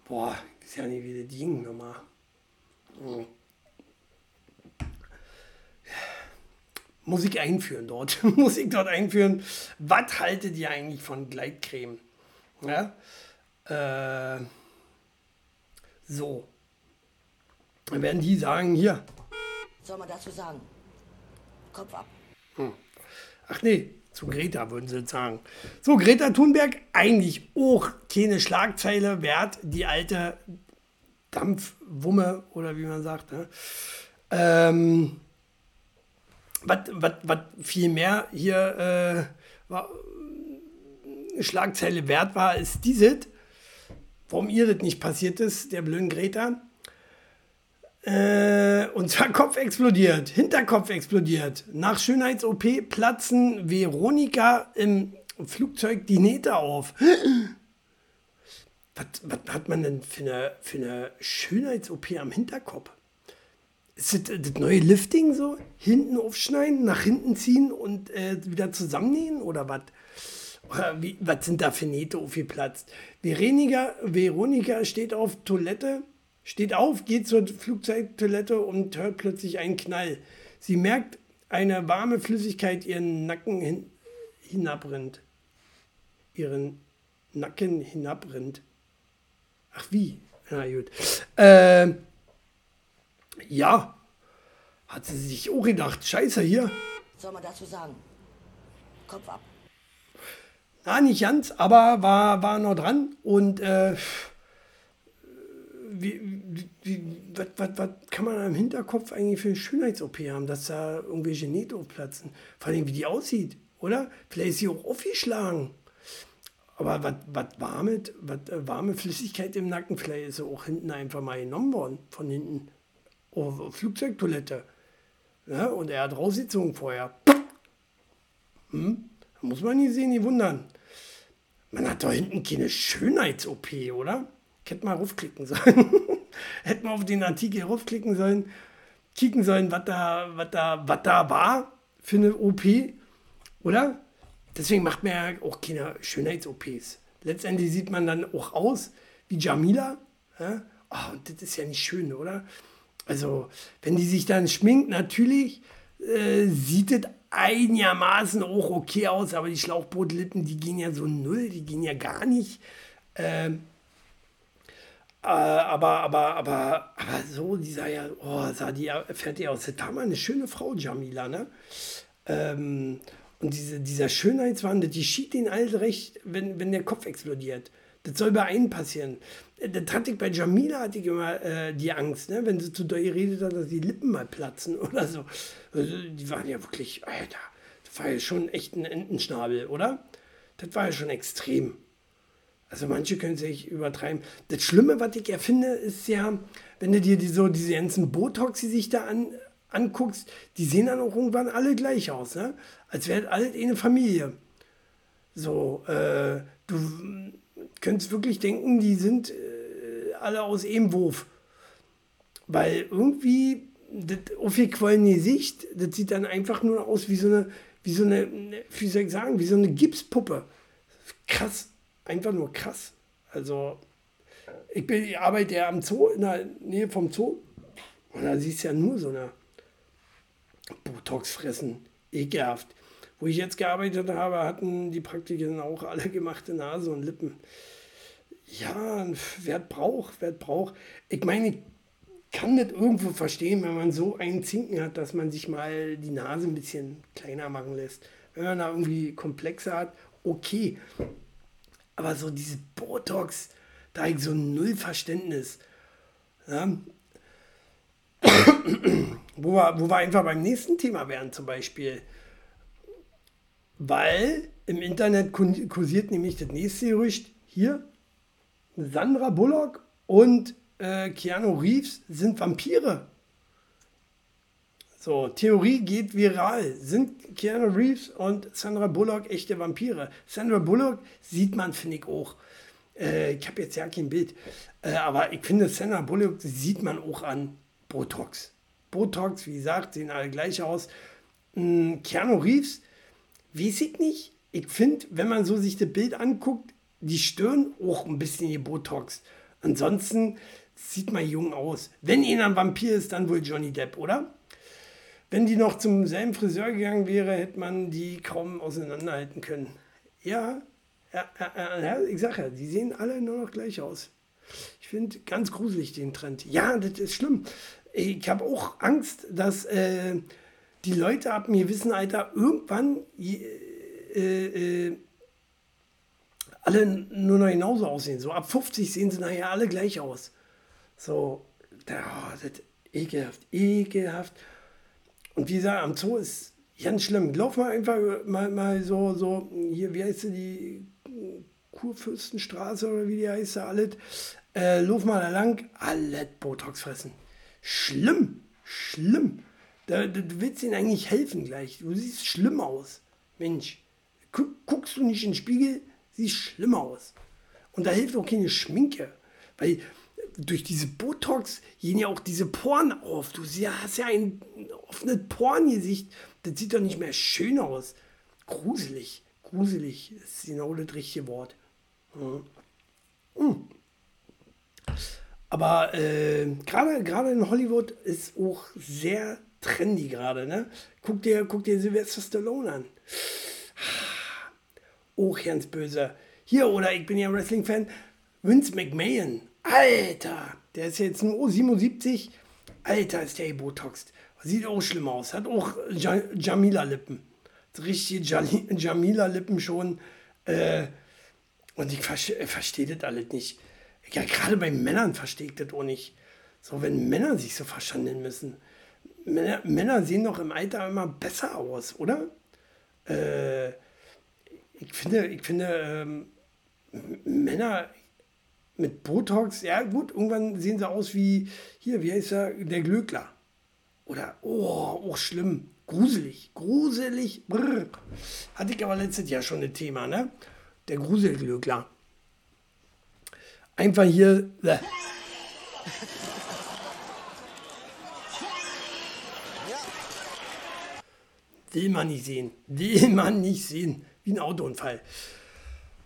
Boah, ist ja nicht, wie das ging nochmal. Hm. Musik einführen dort. Musik dort einführen. Was haltet ihr eigentlich von Gleitcreme? Ja? Äh, so. Dann werden die sagen, hier. soll man dazu sagen? Kopf ab. Hm. Ach nee, zu Greta würden sie sagen. So, Greta Thunberg, eigentlich auch keine Schlagzeile wert, die alte Dampfwumme oder wie man sagt. Ne? Ähm, was viel mehr hier äh, war, Schlagzeile wert war, ist dieses, warum ihr das nicht passiert ist, der blöden Greta. Äh, und zwar Kopf explodiert, Hinterkopf explodiert. Nach Schönheits-OP platzen Veronika im Flugzeug die Nähte auf. Was, was hat man denn für eine, für eine Schönheits-OP am Hinterkopf? Ist das, das neue Lifting so? Hinten aufschneiden, nach hinten ziehen und äh, wieder zusammennähen oder was? was sind da für Nähte aufgeplatzt? Veronika, Veronika steht auf Toilette, steht auf, geht zur Flugzeugtoilette und hört plötzlich einen Knall. Sie merkt, eine warme Flüssigkeit ihren Nacken hin, hinabrinnt. Ihren Nacken hinabrinnt. Ach wie? Na gut. Äh, ja, hat sie sich auch gedacht, scheiße hier. soll man dazu sagen? Kopf ab. Na, nicht ganz, aber war, war noch dran. Und äh, wie, wie, was, was, was kann man am Hinterkopf eigentlich für eine Schönheits-OP haben, dass da irgendwelche Nähte aufplatzen? Vor allem, wie die aussieht, oder? Vielleicht ist sie auch aufgeschlagen. Aber was, was warme, was äh, warme Flüssigkeit im Nacken, vielleicht ist sie auch hinten einfach mal genommen worden, von hinten. Oh, Flugzeugtoilette. Ja, und er hat rausgezogen vorher. Hm? Da muss man nie sehen, nie wundern. Man hat da hinten keine Schönheits-OP, oder? Ich hätte mal raufklicken sollen. hätte mal auf den Artikel raufklicken sollen, kicken sollen, was da, was da, was da war für eine OP, oder? Deswegen macht man ja auch keine Schönheits-OPs. Letztendlich sieht man dann auch aus wie Jamila. Ja? Oh, und das ist ja nicht schön, oder? Also, wenn die sich dann schminkt, natürlich äh, sieht es einigermaßen auch okay aus, aber die Schlauchbootlippen, die gehen ja so null, die gehen ja gar nicht. Ähm, äh, aber, aber, aber, aber so, die sah ja, oh, sah die fertig aus. Das war mal eine schöne Frau, Jamila, ne? Ähm, und diese, dieser Schönheitswandel, die schied den alt recht, wenn, wenn der Kopf explodiert. Das soll bei einem passieren. Das hatte ich bei Jamila, hatte ich immer äh, die Angst, ne? wenn sie zu doll geredet hat, dass die Lippen mal platzen oder so. Also, die waren ja wirklich, Alter, das war ja schon echt ein Entenschnabel, oder? Das war ja schon extrem. Also manche können sich übertreiben. Das Schlimme, was ich erfinde, ist ja, wenn du dir die, so diese ganzen Botox, die sich da an, anguckst, die sehen dann auch irgendwann alle gleich aus, ne? als wäre alles eine Familie. So, äh, du könntest wirklich denken, die sind äh, alle aus einem Wurf. Weil irgendwie das aufgequollene Gesicht, das sieht dann einfach nur aus wie so eine, wie so eine, wie soll ich sagen, wie so eine Gipspuppe. Krass, einfach nur krass. Also, ich, bin, ich arbeite ja am Zoo, in der Nähe vom Zoo. Und da siehst du ja nur so eine Botox fressen. Ekelhaft. Wo ich jetzt gearbeitet habe, hatten die Praktiker auch alle gemachte Nase und Lippen. Ja, wer braucht, wer braucht. Ich meine, ich kann das irgendwo verstehen, wenn man so einen Zinken hat, dass man sich mal die Nase ein bisschen kleiner machen lässt. Wenn man da irgendwie Komplexe hat, okay. Aber so diese Botox, da ich so null Verständnis. Ja? wo, wir, wo wir einfach beim nächsten Thema wären, zum Beispiel. Weil im Internet kursiert nämlich das nächste Gerücht. Hier, Sandra Bullock und äh, Keanu Reeves sind Vampire. So, Theorie geht viral. Sind Keanu Reeves und Sandra Bullock echte Vampire? Sandra Bullock sieht man, finde ich, auch. Äh, ich habe jetzt ja kein Bild. Äh, aber ich finde, Sandra Bullock sieht man auch an Botox. Botox, wie gesagt, sehen alle gleich aus. Hm, Keanu Reeves, weiß ich nicht. Ich finde, wenn man so sich das Bild anguckt, die Stirn auch ein bisschen die Botox. Ansonsten sieht man jung aus. Wenn einer ein Vampir ist, dann wohl Johnny Depp, oder? Wenn die noch zum selben Friseur gegangen wäre, hätte man die kaum auseinanderhalten können. Ja, ja, ja, ja ich sage ja, die sehen alle nur noch gleich aus. Ich finde ganz gruselig den Trend. Ja, das ist schlimm. Ich habe auch Angst, dass äh, die Leute ab einem gewissen Alter irgendwann äh, äh, alle nur noch genauso aussehen. So ab 50 sehen sie nachher alle gleich aus. So, oh, das ist ekelhaft, ekelhaft. Und wie gesagt, am Zoo ist ganz schlimm. Lauf mal einfach mal, mal so, so, hier, wie heißt die Kurfürstenstraße oder wie die heißt, alles. Äh, lauf mal da lang, alles Botox fressen. Schlimm, schlimm. Da, da, du willst ihnen eigentlich helfen gleich. Du siehst schlimm aus. Mensch, guckst du nicht in den Spiegel, sieht schlimm aus. Und da hilft auch keine Schminke. Weil durch diese Botox gehen ja auch diese Poren auf. Du hast ja ein offenes Porengesicht. Das sieht doch nicht mehr schön aus. Gruselig. Gruselig ist genau das richtige Wort. Mhm. Aber äh, gerade in Hollywood ist auch sehr trendy gerade. Ne? Guck, dir, guck dir Sylvester Stallone an auch ganz böse. Hier, oder ich bin ja Wrestling-Fan, Vince McMahon. Alter, der ist jetzt nur 77. Alter, ist der botoxt. Sieht auch schlimm aus. Hat auch Jamila-Lippen. Richtige Jamila-Lippen schon. Äh, und ich verstehe das alles nicht. Ja, gerade bei Männern verstehe ich das auch nicht. So, wenn Männer sich so verschandeln müssen. Männer, Männer sehen doch im Alter immer besser aus, oder? Äh, ich finde, ich finde ähm, Männer mit Botox, ja gut, irgendwann sehen sie aus wie, hier, wie heißt er, der Glöckler. Oder, oh, auch schlimm, gruselig, gruselig, brr. Hatte ich aber letztes Jahr schon ein Thema, ne? Der Gruselglöckler. Einfach hier. Will man nicht sehen. Will man nicht sehen. Wie ein Autounfall.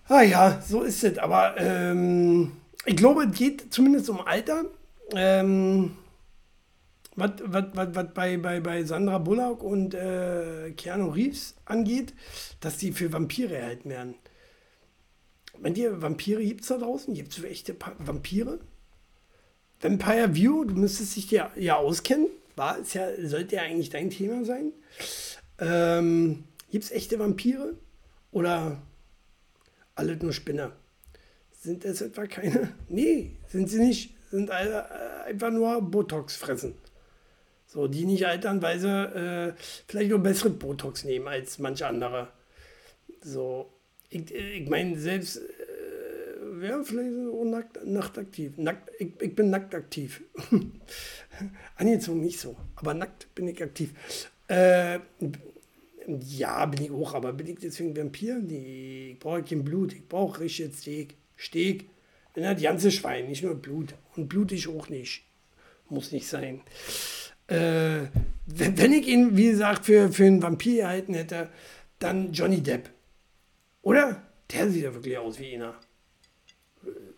Ah ja, so ist es. Aber ähm, ich glaube, es geht zumindest um Alter. Ähm, was, was, was, was bei, bei, bei Sandra Bullock und äh, Keanu Reeves angeht, dass die für Vampire erhalten werden. Meint ihr, Vampire gibt es da draußen? Gibt es echte pa Vampire? Vampire View, du müsstest dich ja, ja auskennen. War, ist ja, sollte ja eigentlich dein Thema sein. Ähm, Gibt es echte Vampire? Oder alle nur Spinner? Sind das etwa keine? Nee, sind sie nicht. Sind alle, äh, einfach nur Botox fressen. So, die nicht altern, weil sie äh, vielleicht nur bessere Botox nehmen als manche andere. So, ich, ich meine, selbst, äh, ja, vielleicht auch nackt, nachtaktiv. Nackt, ich, ich bin nackt aktiv. Angezogen nicht so, aber nackt bin ich aktiv. Äh, ja, bin ich auch, aber bin ich deswegen Vampir? Nee, ich brauche kein Blut, ich brauche richtig Steak. Steak, wenn das ganze Schwein, nicht nur Blut. Und Blut ich auch nicht. Muss nicht sein. Äh, wenn, wenn ich ihn, wie gesagt, für, für einen Vampir gehalten hätte, dann Johnny Depp. Oder? Der sieht ja wirklich aus wie einer.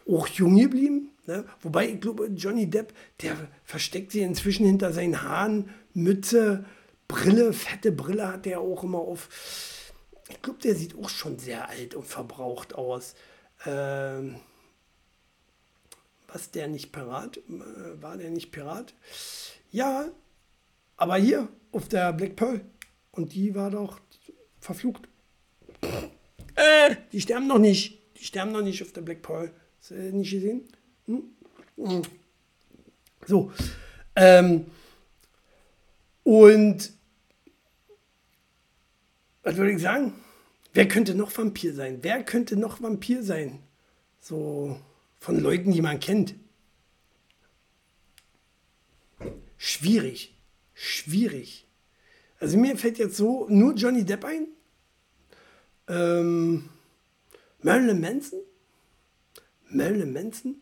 Auch jung geblieben. Ne? Wobei, ich glaube, Johnny Depp, der versteckt sich inzwischen hinter seinen Haaren, Mütze, Brille, fette Brille hat der auch immer auf. Ich glaube, der sieht auch schon sehr alt und verbraucht aus. Ähm, was der nicht Pirat? Äh, war der nicht Pirat? Ja, aber hier auf der Black Pearl. Und die war doch verflucht. Äh, die sterben noch nicht. Die sterben noch nicht auf der Black Pearl. Hast du nicht gesehen? Hm? Hm. So. Ähm, und was würde ich sagen? Wer könnte noch Vampir sein? Wer könnte noch Vampir sein? So von Leuten, die man kennt. Schwierig. Schwierig. Also mir fällt jetzt so nur Johnny Depp ein. Ähm, Marilyn Manson. Marilyn Manson.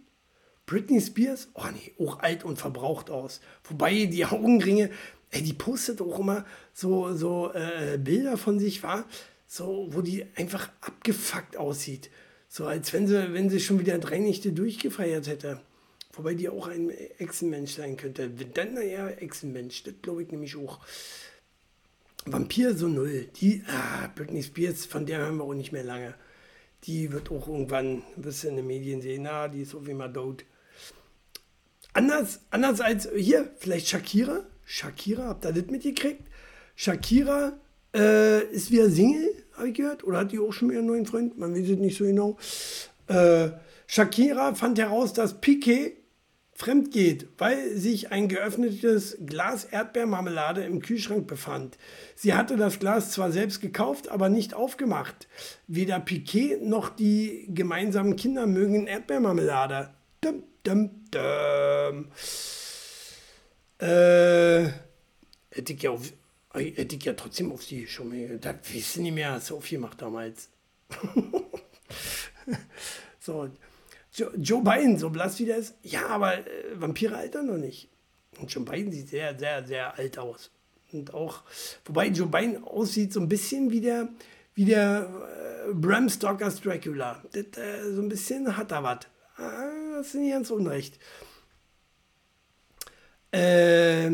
Britney Spears. Oh nee, auch alt und verbraucht aus. Wobei die Augenringe, ey, die postet auch immer so, so äh, Bilder von sich, war, so, wo die einfach abgefuckt aussieht. So als wenn sie, wenn sie schon wieder drei Nächte durchgefeiert hätte. Wobei die auch ein Echsenmensch sein könnte. Dann naja, Echsenmensch, das glaube ich nämlich auch. Vampir so null. Die, ah, Britney Spears, von der hören wir auch nicht mehr lange. Die wird auch irgendwann, wirst du in den Medien sehen, na, die ist auf jeden Fall tot. Anders, anders als hier, vielleicht Shakira. Shakira, habt ihr das mitgekriegt? Shakira äh, ist wieder Single, habe ich gehört. Oder hat die auch schon wieder einen neuen Freund? Man weiß es nicht so genau. Äh, Shakira fand heraus, dass Piquet fremd geht, weil sich ein geöffnetes Glas Erdbeermarmelade im Kühlschrank befand. Sie hatte das Glas zwar selbst gekauft, aber nicht aufgemacht. Weder Piquet noch die gemeinsamen Kinder mögen Erdbeermarmelade. Dum, dum, dum. Äh, hätte ich ja, auf, hätte ich ja trotzdem auf sie schon mal, das wissen nicht mehr, so viel gemacht damals. so, Joe, Joe Biden, so blass wie der ist, ja, aber äh, Vampire altern noch nicht. Und Joe Biden sieht sehr, sehr, sehr alt aus. Und auch, wobei Joe Biden aussieht so ein bisschen wie der, wie der äh, Bram Stokers Dracula. Das, äh, so ein bisschen hat er was. Ah, das ist nicht ganz unrecht. Äh,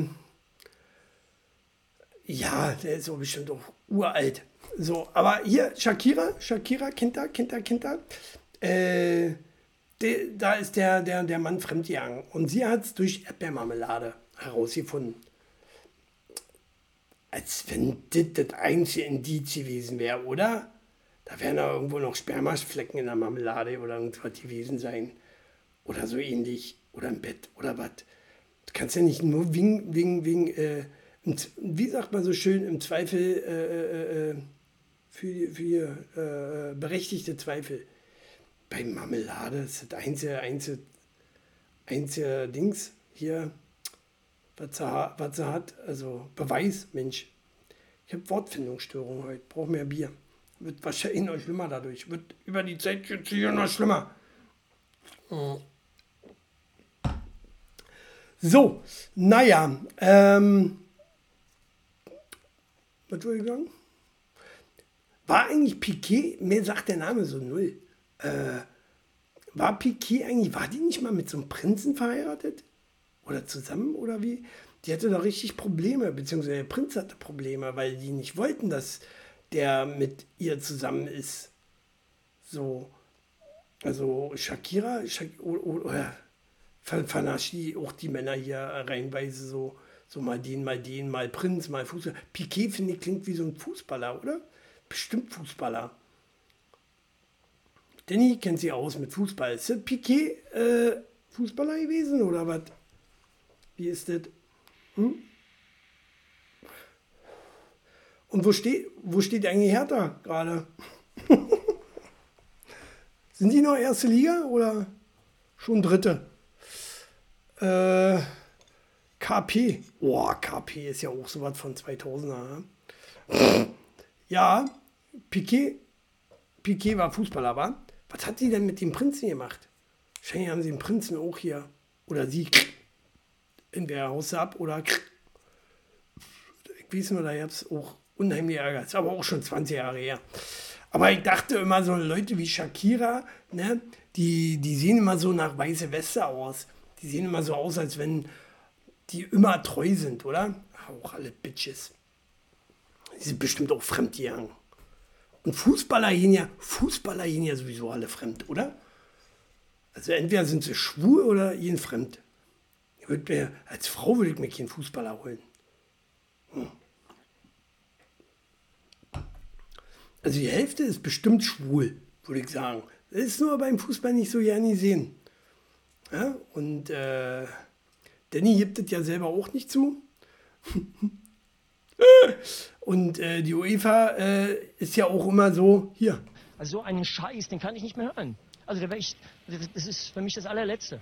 ja, der ist so bestimmt auch uralt. So, aber hier, Shakira, Shakira, Kinder, Kinder, Kinder. Äh, de, da ist der, der, der Mann fremdgegangen. Und sie hat es durch Erdbeermarmelade herausgefunden. Als wenn das das einzige Indiz gewesen wäre, oder? Da wären da irgendwo noch Spermaflecken in der Marmelade oder irgendwas gewesen sein. Oder so ähnlich. Oder im Bett oder was. Du kannst ja nicht nur wegen, wegen, wegen äh, wie sagt man so schön, im Zweifel äh, äh, äh, für, für äh, berechtigte Zweifel. Bei Marmelade ist das einzige, einzige, einzige Dings hier, was sie, hat. Also Beweis, Mensch. Ich habe Wortfindungsstörung heute, brauche mehr Bier. Wird wahrscheinlich noch schlimmer dadurch. Wird über die Zeit jetzt hier noch schlimmer. Mm. So, naja, ähm, was wollte ich? War eigentlich Piquet, mir sagt der Name so null. Äh, war Piquet eigentlich, war die nicht mal mit so einem Prinzen verheiratet? Oder zusammen oder wie? Die hatte doch richtig Probleme, beziehungsweise der Prinz hatte Probleme, weil die nicht wollten, dass der mit ihr zusammen ist. So, also Shakira, Shak oder, oder vernascht die auch die Männer hier reinweise so, so mal den, mal den, mal Prinz, mal Fußballer. Piquet, finde ich, klingt wie so ein Fußballer, oder? Bestimmt Fußballer. Danny kennt sie aus mit Fußball. Ist das Piquet äh, Fußballer gewesen oder was? Wie ist das? Hm? Und wo steht, wo steht eigentlich Hertha gerade? Sind die noch erste Liga oder schon dritte? Äh, KP. Boah, KP ist ja auch so was von 2000er. ne? Ja, Piquet, Piquet war Fußballer, war? Was hat sie denn mit dem Prinzen gemacht? Wahrscheinlich haben sie den Prinzen auch hier. Oder sie in der Haus ab oder ich weiß nur, da gab es auch unheimlich Ärger. Ist aber auch schon 20 Jahre her. Aber ich dachte immer, so Leute wie Shakira, ne, die, die sehen immer so nach weiße Weste aus. Die sehen immer so aus, als wenn die immer treu sind, oder? Auch alle Bitches. Die sind bestimmt auch fremdgegangen. Und Fußballer gehen ja, Fußballer gehen ja sowieso alle fremd, oder? Also entweder sind sie schwul oder gehen fremd. Ich würd mir, als Frau würde ich mir keinen Fußballer holen. Hm. Also die Hälfte ist bestimmt schwul, würde ich sagen. Das ist nur beim Fußball nicht so gerne sehen. Ja? Und äh, Danny gibt es ja selber auch nicht zu. Und äh, die UEFA äh, ist ja auch immer so, hier, Also so einen Scheiß, den kann ich nicht mehr hören. Also da ich, das- das ist für mich das allerletzte.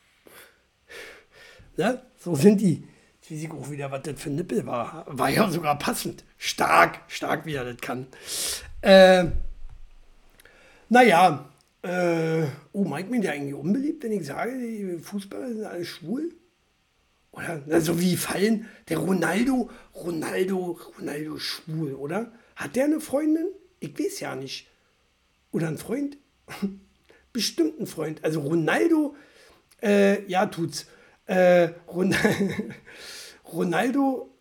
ne? so sind die. Weiß ich auch wieder, was das für ein Nippel war. War ja sogar passend. Stark, stark, wie er das kann. Äh, naja, äh, oh, meint mir der eigentlich unbeliebt, wenn ich sage, die Fußballer sind alle schwul? Oder so wie fallen der Ronaldo, Ronaldo, Ronaldo schwul, oder? Hat der eine Freundin? Ich weiß ja nicht. Oder ein Freund? Bestimmt ein Freund. Also Ronaldo, äh, ja, tut's. Äh, Ron Ronaldo,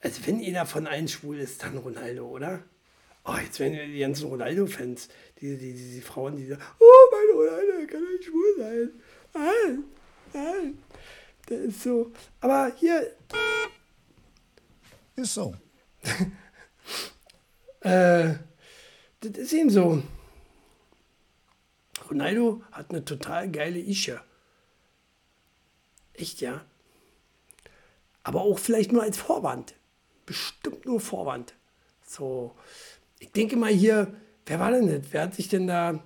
also wenn einer von allen schwul ist, dann Ronaldo, oder? Oh, jetzt werden die ganzen Ronaldo-Fans, die, die, die, die Frauen, die sagen, oh, mein Ronaldo kann nicht schwul sein. Nein, nein. Das ist so. Aber hier, Ist so. äh, das ist eben so. Ronaldo hat eine total geile Ische. Echt, ja. Aber auch vielleicht nur als Vorwand. Bestimmt nur Vorwand. So, ich denke mal hier, wer war denn das? Wer hat sich denn da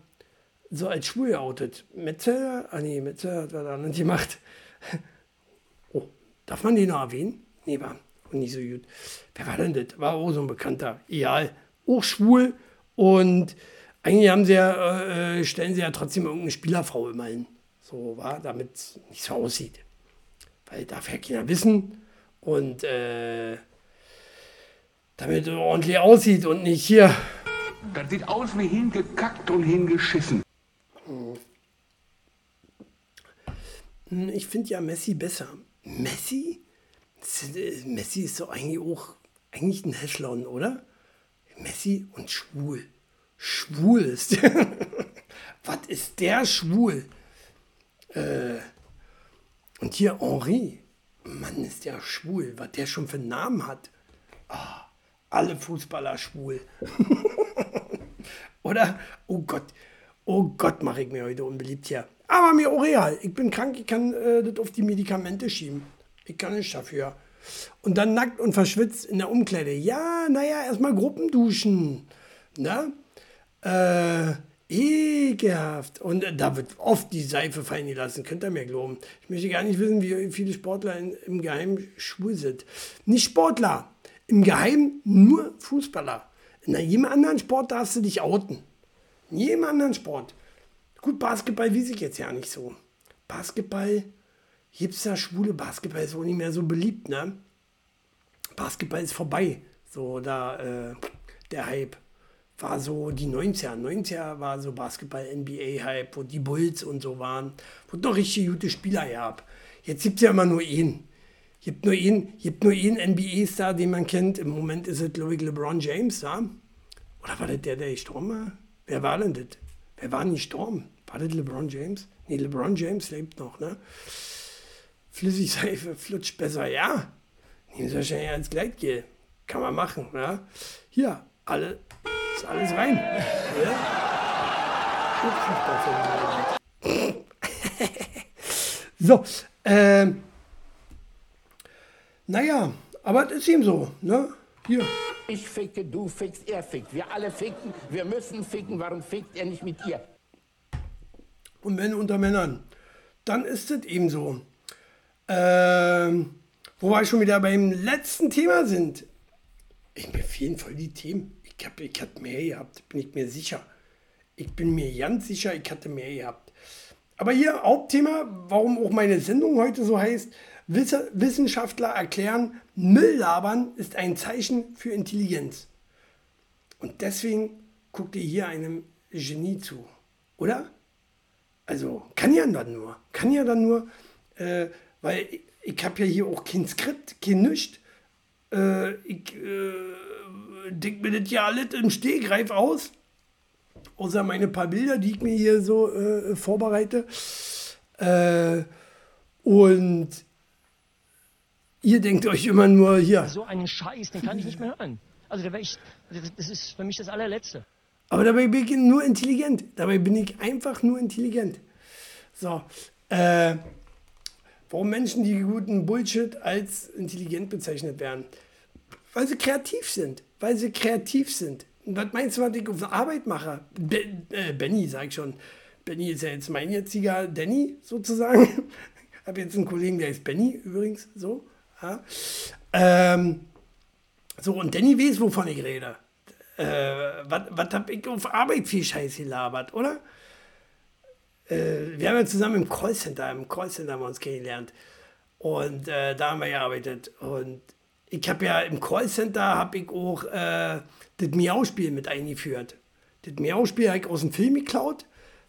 so als schwul geoutet? Metzel? Ah nee, Metzel hat er da nicht gemacht. Oh, darf man den noch erwähnen? Nee, war nicht so gut. Wer war denn das? War auch so ein Bekannter. Egal. Auch schwul. Und eigentlich haben sie ja, äh, stellen sie ja trotzdem irgendeine Spielerfrau immer hin. So war, damit es nicht so aussieht. Weil darf ja keiner wissen. Und äh, damit es ordentlich aussieht und nicht hier. Das sieht aus wie hingekackt und hingeschissen. Hm, Ich finde ja Messi besser. Messi? Äh, Messi ist doch eigentlich auch eigentlich ein Häschlon, oder? Messi und schwul. Schwul ist der. Was ist der schwul? Äh, und hier Henri. Mann, ist der schwul. Was der schon für einen Namen hat. Ah, alle Fußballer schwul. Oder? Oh Gott. Oh Gott, mache ich mir heute unbeliebt hier. Aber mir auch real. Ich bin krank, ich kann äh, das auf die Medikamente schieben. Ich kann nicht dafür. Und dann nackt und verschwitzt in der Umkleide. Ja, naja, erstmal Gruppenduschen. Na? Äh, ekelhaft. Und äh, da wird oft die Seife fallen gelassen, könnt ihr mir glauben. Ich möchte gar nicht wissen, wie viele Sportler in, im Geheimen schwul sind. Nicht Sportler, im Geheimen nur Fußballer. In jedem anderen Sport darfst du dich outen. In jedem anderen Sport. Gut, Basketball weiß ich jetzt ja nicht so. Basketball, gibt es da schwule Basketball, ist auch nicht mehr so beliebt, ne? Basketball ist vorbei. So, da, äh, der Hype war so die 90er. 90er war so Basketball-NBA-Hype, wo die Bulls und so waren, wo doch richtig gute Spieler gab. Jetzt gibt es ja immer nur ihn. Gibt nur ihn, gibt nur ihn NBA-Star, den man kennt. Im Moment ist es, glaube ich, LeBron James, ja? Oder war das der, der gestorben war? Wer war denn das? Wer war nicht gestorben? War das LeBron James? Nee, LeBron James lebt noch, ne? Flüssigseife flutscht besser, ja. Nehmen Sie wahrscheinlich als Gleitgel. Kann man machen, ja. Hier, alle, ist alles rein. Ja? so, ähm, naja, aber das ist ihm so, ne? Hier. Ich ficke, du fickst, er fickt. Wir alle ficken, wir müssen ficken. Warum fickt er nicht mit ihr? Und wenn unter Männern, dann ist es eben so. Ähm, wo wir schon wieder beim letzten Thema sind. Ich, mir fehlen voll die Themen. Ich habe ich hab mehr gehabt, bin ich mir sicher. Ich bin mir ganz sicher, ich hatte mehr gehabt. Aber hier Hauptthema, warum auch meine Sendung heute so heißt, Wissenschaftler erklären, Müll labern ist ein Zeichen für Intelligenz. Und deswegen guckt ihr hier einem Genie zu, oder? Also kann ja dann nur, kann ja dann nur, äh, weil ich, ich habe ja hier auch kein Skript, kein Nichts. Äh, ich äh, denke mir das ja alles im Stehgreif aus, außer meine paar Bilder, die ich mir hier so äh, vorbereite. Äh, und ihr denkt euch immer nur hier. So einen Scheiß, den kann ich nicht mehr hören. Also da wäre ich, das ist für mich das allerletzte. Aber dabei bin ich nur intelligent. Dabei bin ich einfach nur intelligent. So, äh, warum Menschen, die guten Bullshit als intelligent bezeichnet werden? Weil sie kreativ sind. Weil sie kreativ sind. Und was meinst du, was ich auf der Arbeit mache? Be äh, Benny, sag ich schon. Benny ist ja jetzt mein jetziger Danny sozusagen. Ich habe jetzt einen Kollegen, der ist Benny übrigens. So. Ja. Ähm, so, und Danny weiß, wovon ich rede. Äh, was habe ich auf Arbeit viel Scheiß gelabert, oder? Äh, wir haben ja zusammen im Callcenter, im Callcenter haben wir uns kennengelernt. Und äh, da haben wir gearbeitet. Und ich habe ja im Callcenter habe ich auch äh, das Miau-Spiel mit eingeführt. Das Miau-Spiel habe ich aus dem Film geklaut.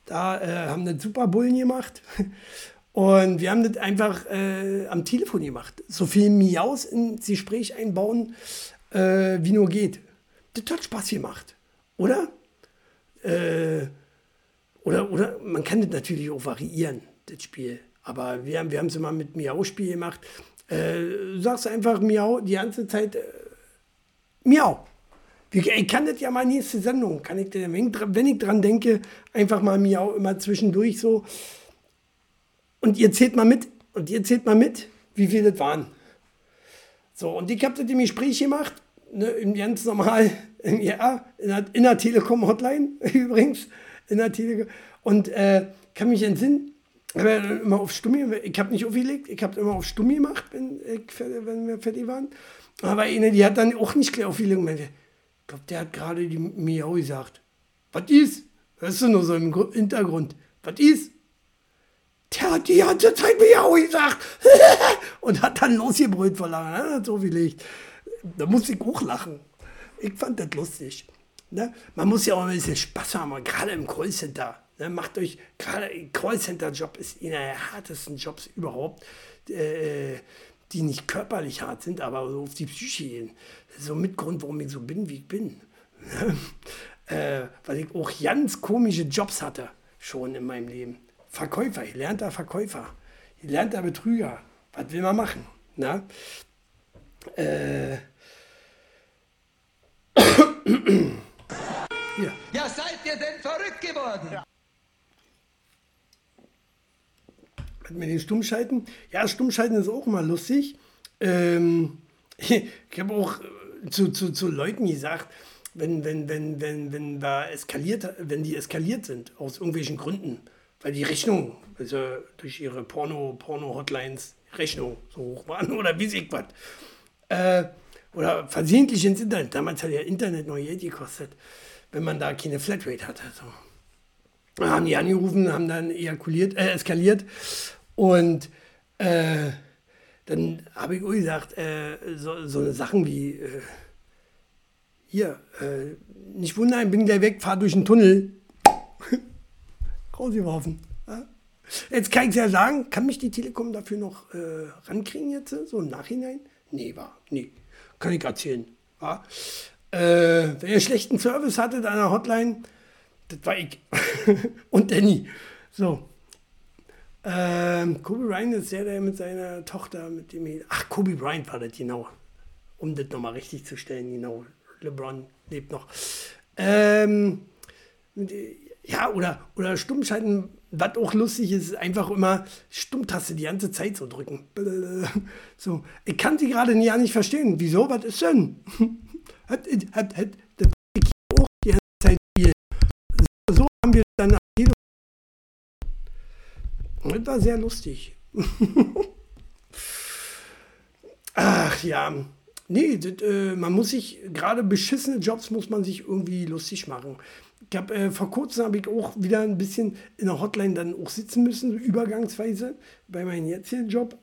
Da äh, haben Super Bullen gemacht. Und wir haben das einfach äh, am Telefon gemacht. So viel Miaus ins Gespräch einbauen, äh, wie nur geht. Das hat Spaß gemacht, oder? Äh, oder, oder man kann das natürlich auch variieren, das Spiel. Aber wir haben es immer mit Miau-Spiel gemacht. Äh, du sagst einfach Miau die ganze Zeit. Äh, Miau. Ich kann das ja mal nächste Sendung, kann ich, wenn ich dran denke, einfach mal Miau immer zwischendurch so. Und ihr zählt mal mit, und ihr zählt mal mit, wie viele das waren. So, und ich habe das im Gespräch gemacht, ne, ganz normal, ja, in der, in der Telekom-Hotline übrigens, in der Telekom. Und äh, kann mich entsinnen, aber immer auf Stummi, ich habe nicht aufgelegt, ich habe immer auf Stummi gemacht, wenn, ich, wenn wir fertig waren. Aber eine, die hat dann auch nicht gleich aufgelegt. Ich glaube, der hat gerade die Miau gesagt. Was ist? Hörst du nur so im Hintergrund? Was ist? Der hat die ganze Zeit Miau gesagt und hat dann losgebrüllt vor Lachen, ne? so viel Licht. Da musste ich auch lachen. Ich fand das lustig. Ne? Man muss ja auch ein bisschen Spaß haben, gerade im Callcenter. Ne? Macht euch, gerade Callcenter-Job ist einer der härtesten Jobs überhaupt, äh, die nicht körperlich hart sind, aber so auf die Psyche gehen. So mit Grund, warum ich so bin, wie ich bin. Ne? Äh, weil ich auch ganz komische Jobs hatte, schon in meinem Leben. Verkäufer, gelernter Verkäufer, gelernter Betrüger. Was will man machen? Na? Äh. Ja, seid ihr denn verrückt geworden? Ja. mit den Stummschalten. Ja, Stummschalten ist auch immer lustig. Ähm, ich habe auch äh, zu, zu, zu Leuten gesagt, wenn, wenn, wenn, wenn, wenn, da eskaliert, wenn die eskaliert sind, aus irgendwelchen Gründen, weil die Rechnung, also durch ihre Porno, Porno-Hotlines Rechnung so hoch waren oder wie sich was. Äh, oder versehentlich ins Internet. Damals hat ja Internet noch Geld gekostet, wenn man da keine Flatrate hatte. So. Da haben die angerufen, haben dann ejakuliert, äh, eskaliert und äh, dann habe ich auch gesagt, äh, so, so Sachen wie, äh, hier, äh, nicht wundern, bin gleich weg, fahr durch den Tunnel. Rausgeworfen. Ja? Jetzt kann ich ja sagen, kann mich die Telekom dafür noch äh, rankriegen jetzt, so im Nachhinein? Nee, war, nee, kann ich erzählen. Ja? Äh, wenn ihr schlechten Service hattet an der Hotline, das war ich. Und Danny. So. Ähm, Kobe Bryant ist der, der mit seiner Tochter, mit dem. Ach, Kobe Bryant war das, genau. Um das nochmal richtig zu stellen, genau. LeBron lebt noch. Ähm, ja, oder, oder Stummschalten, was auch lustig ist, einfach immer Stummtaste die ganze Zeit so drücken. So, ich kann sie gerade ja nicht verstehen. Wieso? Was ist denn? hat, hat, hat, das auch die ganze Zeit spielen. So, haben wir dann Telefon. Das war sehr lustig. Ach ja. Nee, das, äh, man muss sich, gerade beschissene Jobs muss man sich irgendwie lustig machen. Ich habe äh, vor kurzem habe ich auch wieder ein bisschen in der Hotline dann auch sitzen müssen, übergangsweise bei meinem jetzigen Job,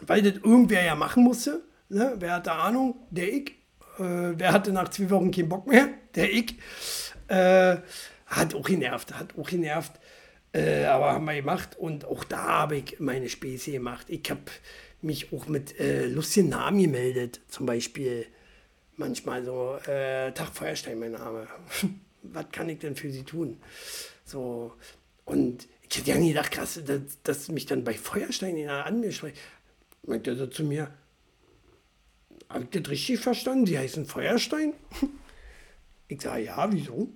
weil das irgendwer ja machen musste. Ne? Wer hatte Ahnung? Der ich. Äh, wer hatte nach zwei Wochen keinen Bock mehr? Der ich. Äh, hat auch genervt, hat auch genervt. Äh, aber haben wir gemacht und auch da habe ich meine Späße gemacht. Ich habe mich auch mit äh, lustigen Namen gemeldet. Zum Beispiel manchmal so, äh, Tag Feuerstein, mein Name. Was kann ich denn für Sie tun? So, und ich hätte ja nie gedacht, krass, dass, dass mich dann bei Feuerstein in an mir spricht. Meint so zu mir, habe ich das richtig verstanden? Sie heißen Feuerstein? Ich sage, ja, wieso?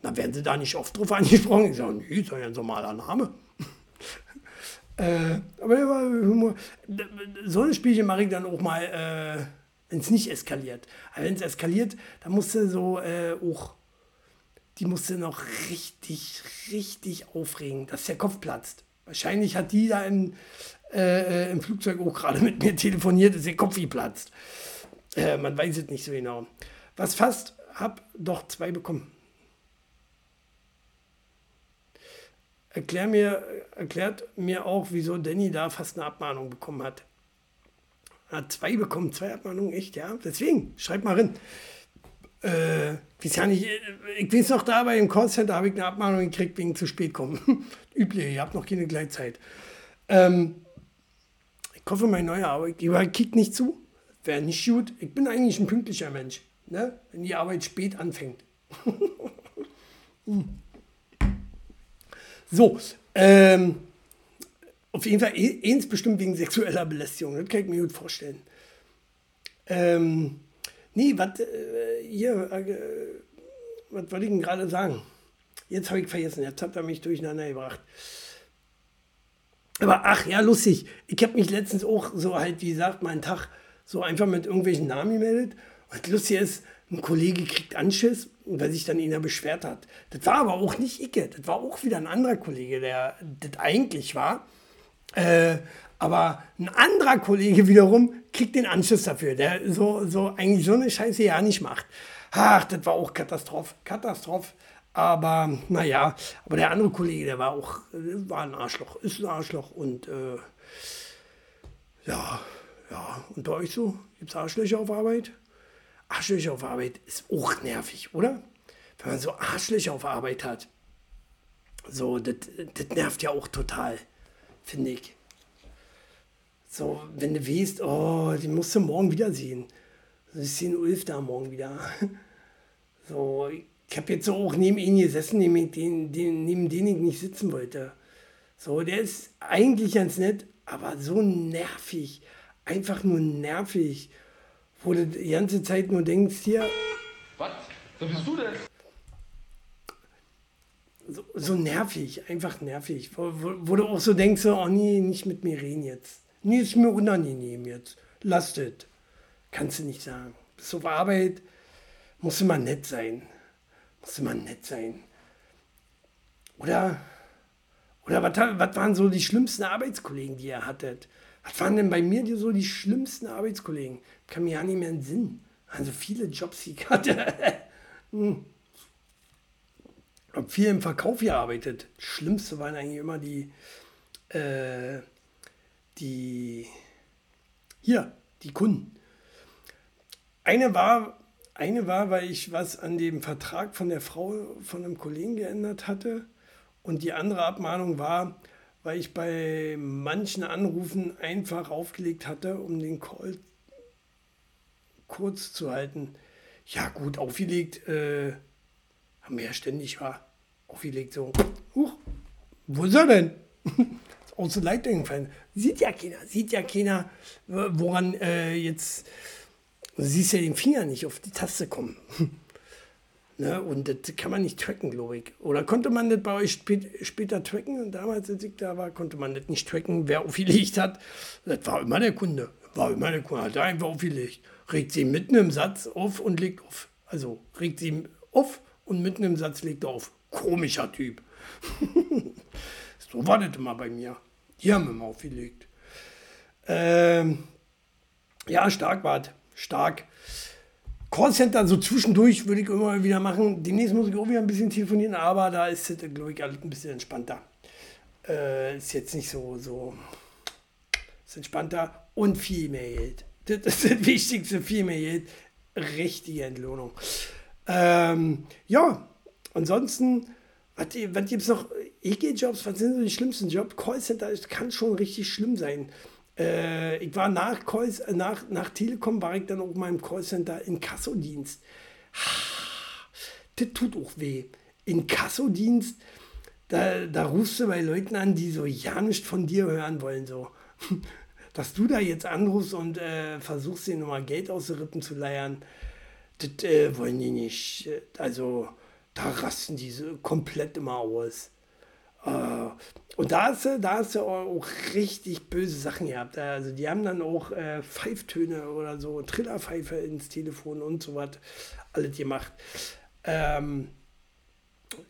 Na, werden Sie da nicht oft drauf angesprochen? Ich sage, nee, ist ja ein normaler Name. Äh, aber so ein Spielchen mache ich dann auch mal, äh, wenn es nicht eskaliert. Aber wenn es eskaliert, dann musst du so äh, auch, die musste noch richtig, richtig aufregen, dass der Kopf platzt. Wahrscheinlich hat die da im, äh, äh, im Flugzeug auch gerade mit mir telefoniert, dass der Kopf geplatzt. Äh, man weiß es nicht so genau. Was fast, hab doch zwei bekommen. Erklär mir, erklärt mir auch, wieso Danny da fast eine Abmahnung bekommen hat. Hat zwei bekommen, zwei Abmahnungen, echt, ja. Deswegen, schreib mal rein. Äh, weiß ja nicht, ich weiß noch da bei dem Callcenter habe ich eine Abmahnung gekriegt wegen zu spät kommen. Üblich, ihr habt noch keine Gleitzeit. Ähm, ich hoffe, mein neuer Arbeitgeber kickt nicht zu. Wäre nicht gut. Ich bin eigentlich ein pünktlicher Mensch, ne? wenn die Arbeit spät anfängt. hm. So, ähm, auf jeden Fall eins bestimmt wegen sexueller Belästigung, das kann ich mir gut vorstellen. Ähm, nee, was, äh, hier, äh, was wollte ich denn gerade sagen? Jetzt habe ich vergessen, jetzt hat er mich durcheinander gebracht. Aber ach ja, lustig. Ich habe mich letztens auch so halt, wie gesagt, meinen Tag so einfach mit irgendwelchen Namen gemeldet. Und lustig ist, ein Kollege kriegt Anschiss, weil sich dann einer beschwert hat. Das war aber auch nicht Icke, das war auch wieder ein anderer Kollege, der das eigentlich war. Äh, aber ein anderer Kollege wiederum kriegt den Anschiss dafür, der so, so eigentlich so eine Scheiße ja nicht macht. Ach, das war auch Katastrophe, Katastrophe. Aber naja, aber der andere Kollege, der war auch, war ein Arschloch, ist ein Arschloch und äh, ja, ja, und bei euch so? Gibt es Arschlöcher auf Arbeit? Arschlöcher auf Arbeit ist auch nervig, oder? Wenn man so Arschlöcher auf Arbeit hat. So, das nervt ja auch total, finde ich. So, wenn du weißt, oh, die musst du morgen wiedersehen. Das ist den Ulf da morgen wieder. So, ich habe jetzt so auch neben ihm gesessen, neben den, den, neben den ich nicht sitzen wollte. So, der ist eigentlich ganz nett, aber so nervig. Einfach nur nervig wo du die ganze Zeit nur denkst, hier. Was? Wer bist du denn? So, so nervig, einfach nervig. Wo, wo, wo du auch so denkst, oh nee, nicht mit mir reden jetzt. Nee, ist mir unangenehm jetzt. Das. Kannst du nicht sagen. Bist auf Arbeit, musst mal nett sein. Musst mal nett sein. Oder, oder was, was waren so die schlimmsten Arbeitskollegen, die ihr hattet? Was waren denn bei mir die, so die schlimmsten Arbeitskollegen? Kann mir ja nicht mehr in den Sinn. Also viele Jobs, die ich hatte. hm. Hab viel im Verkauf gearbeitet. Schlimmste waren eigentlich immer die, äh, die, hier, die Kunden. Eine war, eine war, weil ich was an dem Vertrag von der Frau von einem Kollegen geändert hatte. Und die andere Abmahnung war, weil ich bei manchen Anrufen einfach aufgelegt hatte, um den Call kurz zu halten. Ja, gut, aufgelegt äh, haben wir ja ständig war. Aufgelegt so. Huch, wo ist er denn? aus der Leitung gefallen. Sieht ja keiner, sieht ja keiner, woran äh, jetzt. Du siehst ja den Finger nicht auf die Taste kommen. Ne? Und das kann man nicht tracken, glaube ich. Oder konnte man das bei euch spät, später tracken? Und damals, als ich da war, konnte man das nicht tracken, wer aufgelegt hat. Das war immer der Kunde. War immer der Kunde. Hat einfach aufgelegt. Regt sie mitten im Satz auf und legt auf. Also regt sie auf und mitten im Satz legt auf. Komischer Typ. so war das immer bei mir. Die haben immer aufgelegt. Ähm, ja, stark war Stark. Callcenter so zwischendurch würde ich immer wieder machen. Demnächst muss ich auch wieder ein bisschen telefonieren, aber da ist es, glaube ich, ein bisschen entspannter. Äh, ist jetzt nicht so, so ist entspannter und viel mehr Geld. Das ist das Wichtigste, viel mehr Geld. Richtige Entlohnung. Ähm, ja, ansonsten, was, gibt es noch? EG-Jobs, was sind so die schlimmsten Jobs? Callcenter kann schon richtig schlimm sein. Äh, ich war nach, Calls, nach, nach Telekom, war ich dann auch mal im Callcenter in Kassodienst. Das tut auch weh. In Kassodienst, da, da rufst du bei Leuten an, die so ja nicht von dir hören wollen. So. Dass du da jetzt anrufst und äh, versuchst, dir nochmal Geld aus den Rippen zu leiern, das äh, wollen die nicht. Also da rasten diese komplett immer aus. Uh, und da hast, du, da hast du auch richtig böse Sachen gehabt. Also die haben dann auch äh, Pfeiftöne oder so, Trillerpfeife ins Telefon und so was alles gemacht. Ähm,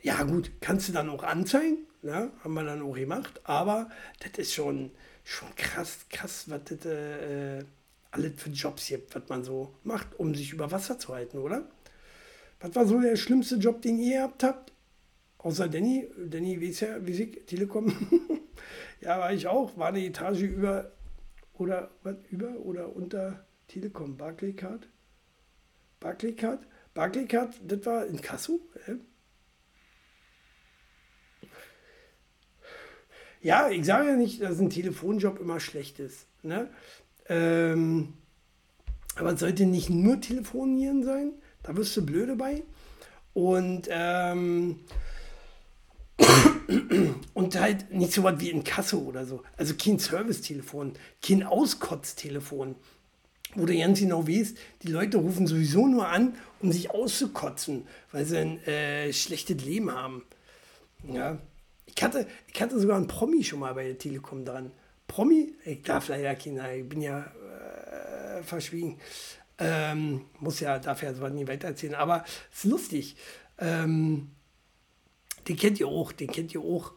ja gut, kannst du dann auch anzeigen, ne? haben wir dann auch gemacht, aber das ist schon, schon krass, krass, was das äh, alles für Jobs gibt, was man so macht, um sich über Wasser zu halten, oder? Was war so der schlimmste Job, den ihr gehabt habt? Außer Danny, Danny weiß ja, wie ich, Telekom. ja, war ich auch, war eine Etage über oder was über oder unter Telekom, Barclaycard. Barclaycard, Barclaycard, das war in Kasso. Äh? Ja, ich sage ja nicht, dass ein Telefonjob immer schlecht ist. Ne? Ähm, aber es sollte nicht nur Telefonieren sein, da wirst du blöde bei. Und ähm, und halt nicht so was wie in Kasse oder so. Also kein Servicetelefon, kein Auskotztelefon, wo du ganz genau weißt, die Leute rufen sowieso nur an, um sich auszukotzen, weil sie ein äh, schlechtes Leben haben. Ja. Ich hatte, ich hatte sogar einen Promi schon mal bei der Telekom dran. Promi? Ich darf leider keiner, ich bin ja äh, verschwiegen. Ähm, muss ja, darf ja nie weitererzählen, aber es ist lustig. Ähm, den kennt ihr auch, den kennt ihr auch.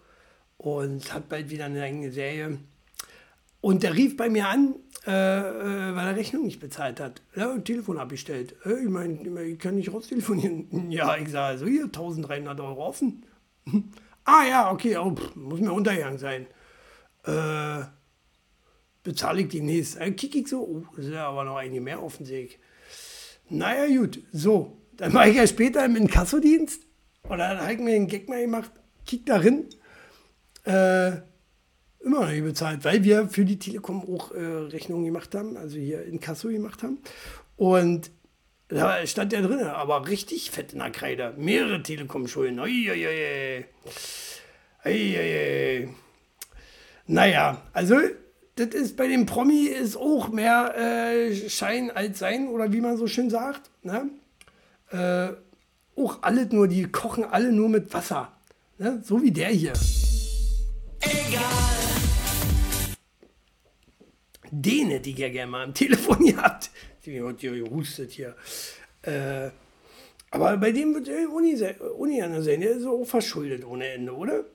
Und hat bald wieder eine eigene Serie. Und der rief bei mir an, äh, äh weil er Rechnung nicht bezahlt hat. Ja, Telefon abgestellt. Äh, ich meine, ich kann nicht raustelefonieren. Ja, ich sage, also hier 1300 Euro offen. ah ja, okay, oh, pff, muss mir untergegangen sein. Äh, bezahle ich demnächst. Dann kick ich so, oh, ist ja aber noch einige mehr offen, sehe ich. Naja, gut, so. Dann war ich ja später im Inkassodienst und dann habe ich mir einen Gag mal gemacht, kick da rein, äh, immer noch nicht bezahlt, weil wir für die Telekom auch äh, Rechnungen gemacht haben, also hier in Kasso gemacht haben. Und da stand der drin, aber richtig fett in der Kreide. Mehrere Telekom-Schulden. Naja, also das ist bei dem Promi ist auch mehr äh, Schein als Sein oder wie man so schön sagt. Ne? Äh, auch alle nur, die kochen alle nur mit Wasser. Ne? So wie der hier. Den hätte ich ja gerne mal am Telefon gehabt. Die hat ja gehustet hier. Äh, aber bei dem wird der Uni, Uni sein. Der ist auch verschuldet ohne Ende, oder?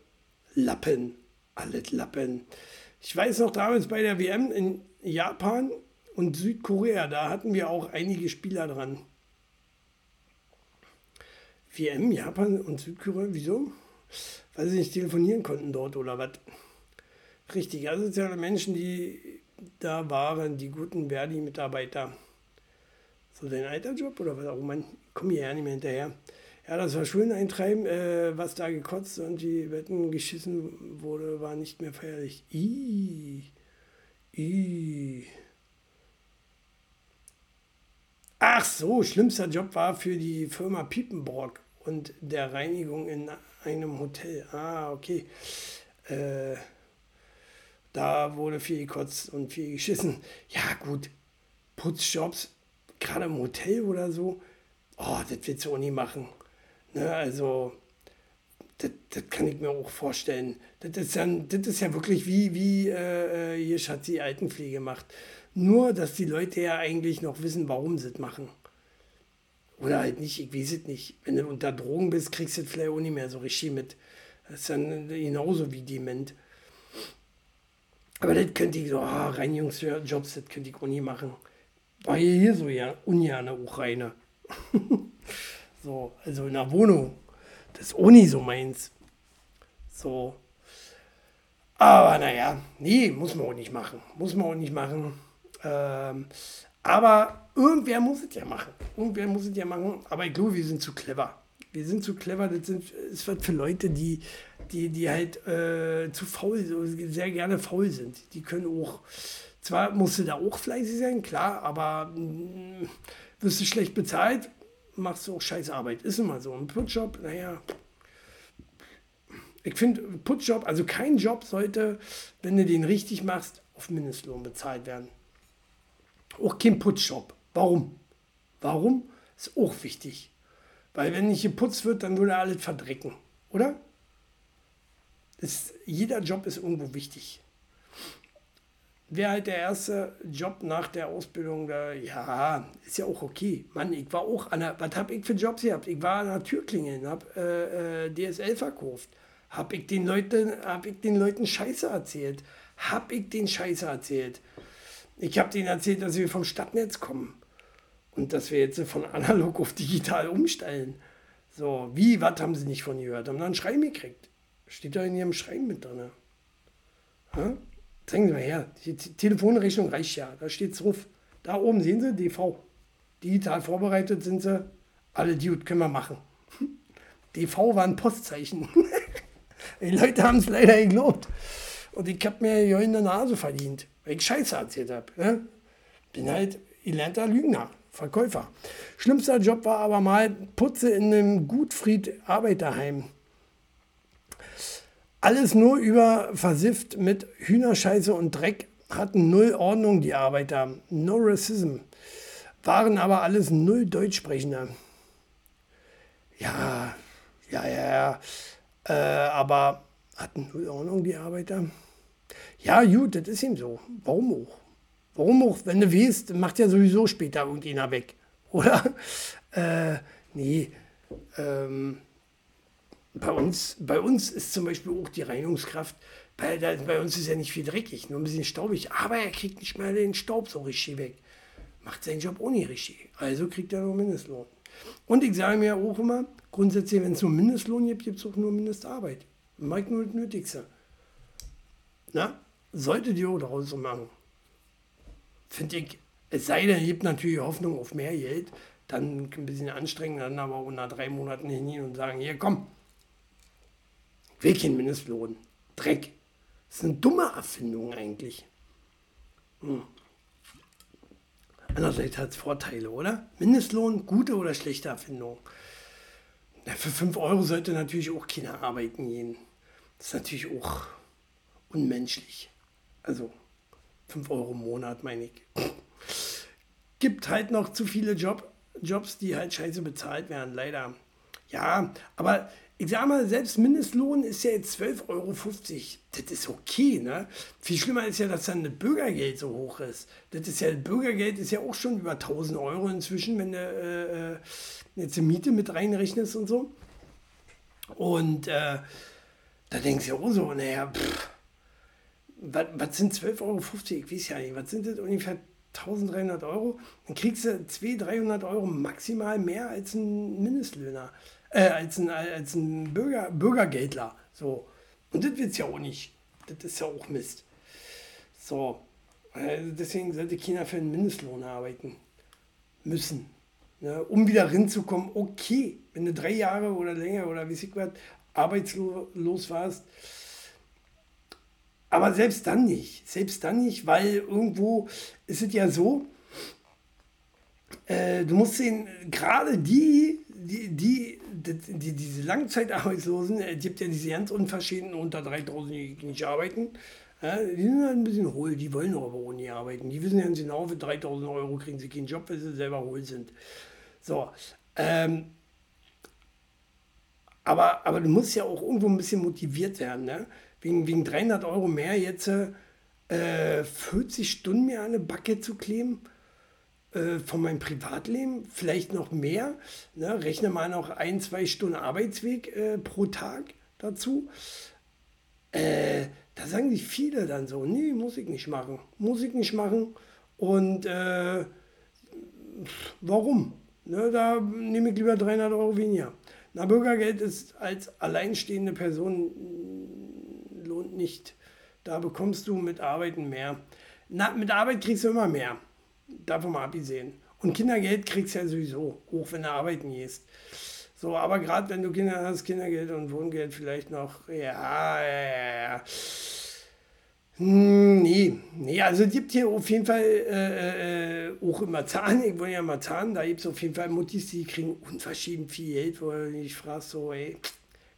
Lappen. Alles Lappen. Ich weiß noch damals bei der WM in Japan und Südkorea, da hatten wir auch einige Spieler dran. WM, Japan und Südkorea, wieso? Weil sie nicht telefonieren konnten dort oder was. Richtig, asoziale Menschen, die da waren, die guten Verdi-Mitarbeiter. So dein alter Job oder was auch immer? Komm hier ja nicht mehr hinterher. Ja, das war schön eintreiben, äh, was da gekotzt und die Wetten geschissen wurde, war nicht mehr feierlich. Ih, ih. Ach so, schlimmster Job war für die Firma Piepenbrock und der Reinigung in einem Hotel. Ah, okay. Äh, da wurde viel gekotzt und viel geschissen. Ja, gut. Putzjobs, gerade im Hotel oder so. Oh, das willst du auch nie machen. Ne, also, das, kann ich mir auch vorstellen. Das ist, ist ja wirklich wie, wie äh, hier Schatzi Altenpflege macht. Nur, dass die Leute ja eigentlich noch wissen, warum sie es machen. Oder halt nicht, ich weiß es nicht. Wenn du unter Drogen bist, kriegst du es vielleicht auch nicht mehr so richtig mit. Das ist dann genauso wie dement. Aber das könnte ich so, ah, Reinigungsjobs, das könnte ich auch nie machen. War hier so ja ungerne auch reine. so, also in der Wohnung. Das ist auch nie so meins. So. Aber naja, nee, muss man auch nicht machen. Muss man auch nicht machen. Ähm, aber irgendwer muss es ja machen. Irgendwer muss es ja machen. Aber ich glaube, wir sind zu clever. Wir sind zu clever. Das sind, ist was für Leute, die, die, die halt äh, zu faul, so sehr gerne faul sind. Die können auch, zwar musst du da auch fleißig sein, klar, aber mh, wirst du schlecht bezahlt, machst du auch scheiß Arbeit. Ist immer so. Ein Putzjob, naja, ich finde, Putzjob, also kein Job sollte, wenn du den richtig machst, auf Mindestlohn bezahlt werden. Auch kein Putzjob. Warum? Warum? Ist auch wichtig. Weil wenn nicht geputzt wird, dann würde alles verdrecken, oder? Ist, jeder Job ist irgendwo wichtig. Wäre halt der erste Job nach der Ausbildung, da, ja, ist ja auch okay. Mann, ich war auch an der, was habe ich für Jobs gehabt? Ich war an der Türklingeln, habe äh, äh, DSL verkauft. Habe ich, den Leuten, hab ich den Leuten Scheiße erzählt? Habe ich den Scheiße erzählt? Ich habe denen erzählt, dass wir vom Stadtnetz kommen und dass wir jetzt von analog auf digital umstellen. So, wie, was haben sie nicht von gehört? Haben dann ein Schreiben gekriegt. Steht da in ihrem Schreiben mit drin. Ja? Zeigen Sie mal her, die Telefonrechnung reicht ja, da steht es drauf. Da oben sehen Sie, DV. Digital vorbereitet sind sie, alle die können wir machen. DV war ein Postzeichen. Die Leute haben es leider geglaubt. Und ich habe mir ja in der Nase verdient, weil ich Scheiße erzählt habe. Ne? Bin halt gelernter Lügner, Verkäufer. Schlimmster Job war aber mal Putze in einem Gutfried-Arbeiterheim. Alles nur über versifft mit Hühnerscheiße und Dreck, hatten null Ordnung die Arbeiter, no racism, waren aber alles null Deutschsprechender. Ja, ja, ja, ja, äh, aber hatten null Ordnung die Arbeiter. Ja, gut, das ist ihm so. Warum auch? Warum auch? Wenn du weißt, macht ja sowieso später irgendeiner weg. Oder? Äh, nee. Ähm, bei, uns, bei uns ist zum Beispiel auch die Reinigungskraft, bei, bei uns ist ja nicht viel dreckig, nur ein bisschen staubig. Aber er kriegt nicht mal den Staub so richtig weg. Macht seinen Job nicht richtig. Also kriegt er nur Mindestlohn. Und ich sage mir auch immer, grundsätzlich, wenn es nur Mindestlohn gibt, gibt es auch nur Mindestarbeit. Mag nur das Nötigste. Na, solltet ihr auch daraus so machen. Finde ich, es sei denn, ihr habt natürlich Hoffnung auf mehr Geld, dann ein bisschen anstrengen, dann aber auch nach drei Monaten hin und sagen, hier komm, will kein Mindestlohn. Dreck. Das ist eine dumme Erfindung eigentlich. Hm. Andererseits hat es Vorteile, oder? Mindestlohn, gute oder schlechte Erfindung. Ja, für 5 Euro sollte natürlich auch keiner arbeiten gehen. Das ist natürlich auch unmenschlich. Also 5 Euro im Monat, meine ich. Gibt halt noch zu viele Job, Jobs, die halt scheiße bezahlt werden, leider. Ja, aber ich sag mal, selbst Mindestlohn ist ja jetzt 12,50 Euro. Das ist okay, ne? Viel schlimmer ist ja, dass dann das Bürgergeld so hoch ist. Das ist ja, das Bürgergeld ist ja auch schon über 1000 Euro inzwischen, wenn du äh, äh, jetzt die Miete mit reinrechnest und so. Und äh, da denkst du ja auch so, naja, was sind 12,50 Euro? Ich weiß ja nicht, was sind das ungefähr 1300 Euro? Dann kriegst du 200, 300 Euro maximal mehr als ein Mindestlöhner, äh, als ein, als ein Bürger, Bürgergeldler. So. Und das wird ja auch nicht. Das ist ja auch Mist. So. Also deswegen sollte China für einen Mindestlohn arbeiten müssen. Ne? Um wieder hinzukommen, okay, wenn du drei Jahre oder länger oder wie ich was arbeitslos warst, aber selbst dann nicht. Selbst dann nicht, weil irgendwo ist es ja so, äh, du musst sehen, gerade die, die, die, die, die, diese Langzeitarbeitslosen, es gibt ja diese ganz Unverschämten unter 3000, die nicht arbeiten. Ja, die sind halt ein bisschen hohl, die wollen aber auch nie arbeiten. Die wissen ganz genau, für 3000 Euro kriegen sie keinen Job, weil sie selber hohl sind. So, ähm, aber, aber du musst ja auch irgendwo ein bisschen motiviert werden. Ne? Wegen, wegen 300 Euro mehr jetzt äh, 40 Stunden mehr an eine Backe zu kleben äh, von meinem Privatleben, vielleicht noch mehr. Ne? Rechne mal noch ein, zwei Stunden Arbeitsweg äh, pro Tag dazu. Äh, da sagen sich viele dann so, nee, muss ich nicht machen. Muss ich nicht machen. Und äh, warum? Ne, da nehme ich lieber 300 Euro weniger. Na, Bürgergeld ist als alleinstehende Person lohnt nicht. Da bekommst du mit Arbeiten mehr. Na, mit Arbeit kriegst du immer mehr. Davon mal abgesehen. Und Kindergeld kriegst du ja sowieso, hoch wenn du arbeiten gehst. So, aber gerade wenn du Kinder hast, Kindergeld und Wohngeld vielleicht noch, ja, ja, ja. Hm, nee, nee, also es gibt hier auf jeden Fall äh, äh, auch immer Zahlen, ich wohne ja mal Zahlen, da gibt es auf jeden Fall Muttis, die kriegen unverschämt viel Geld, wo du dich fragst, so, ey,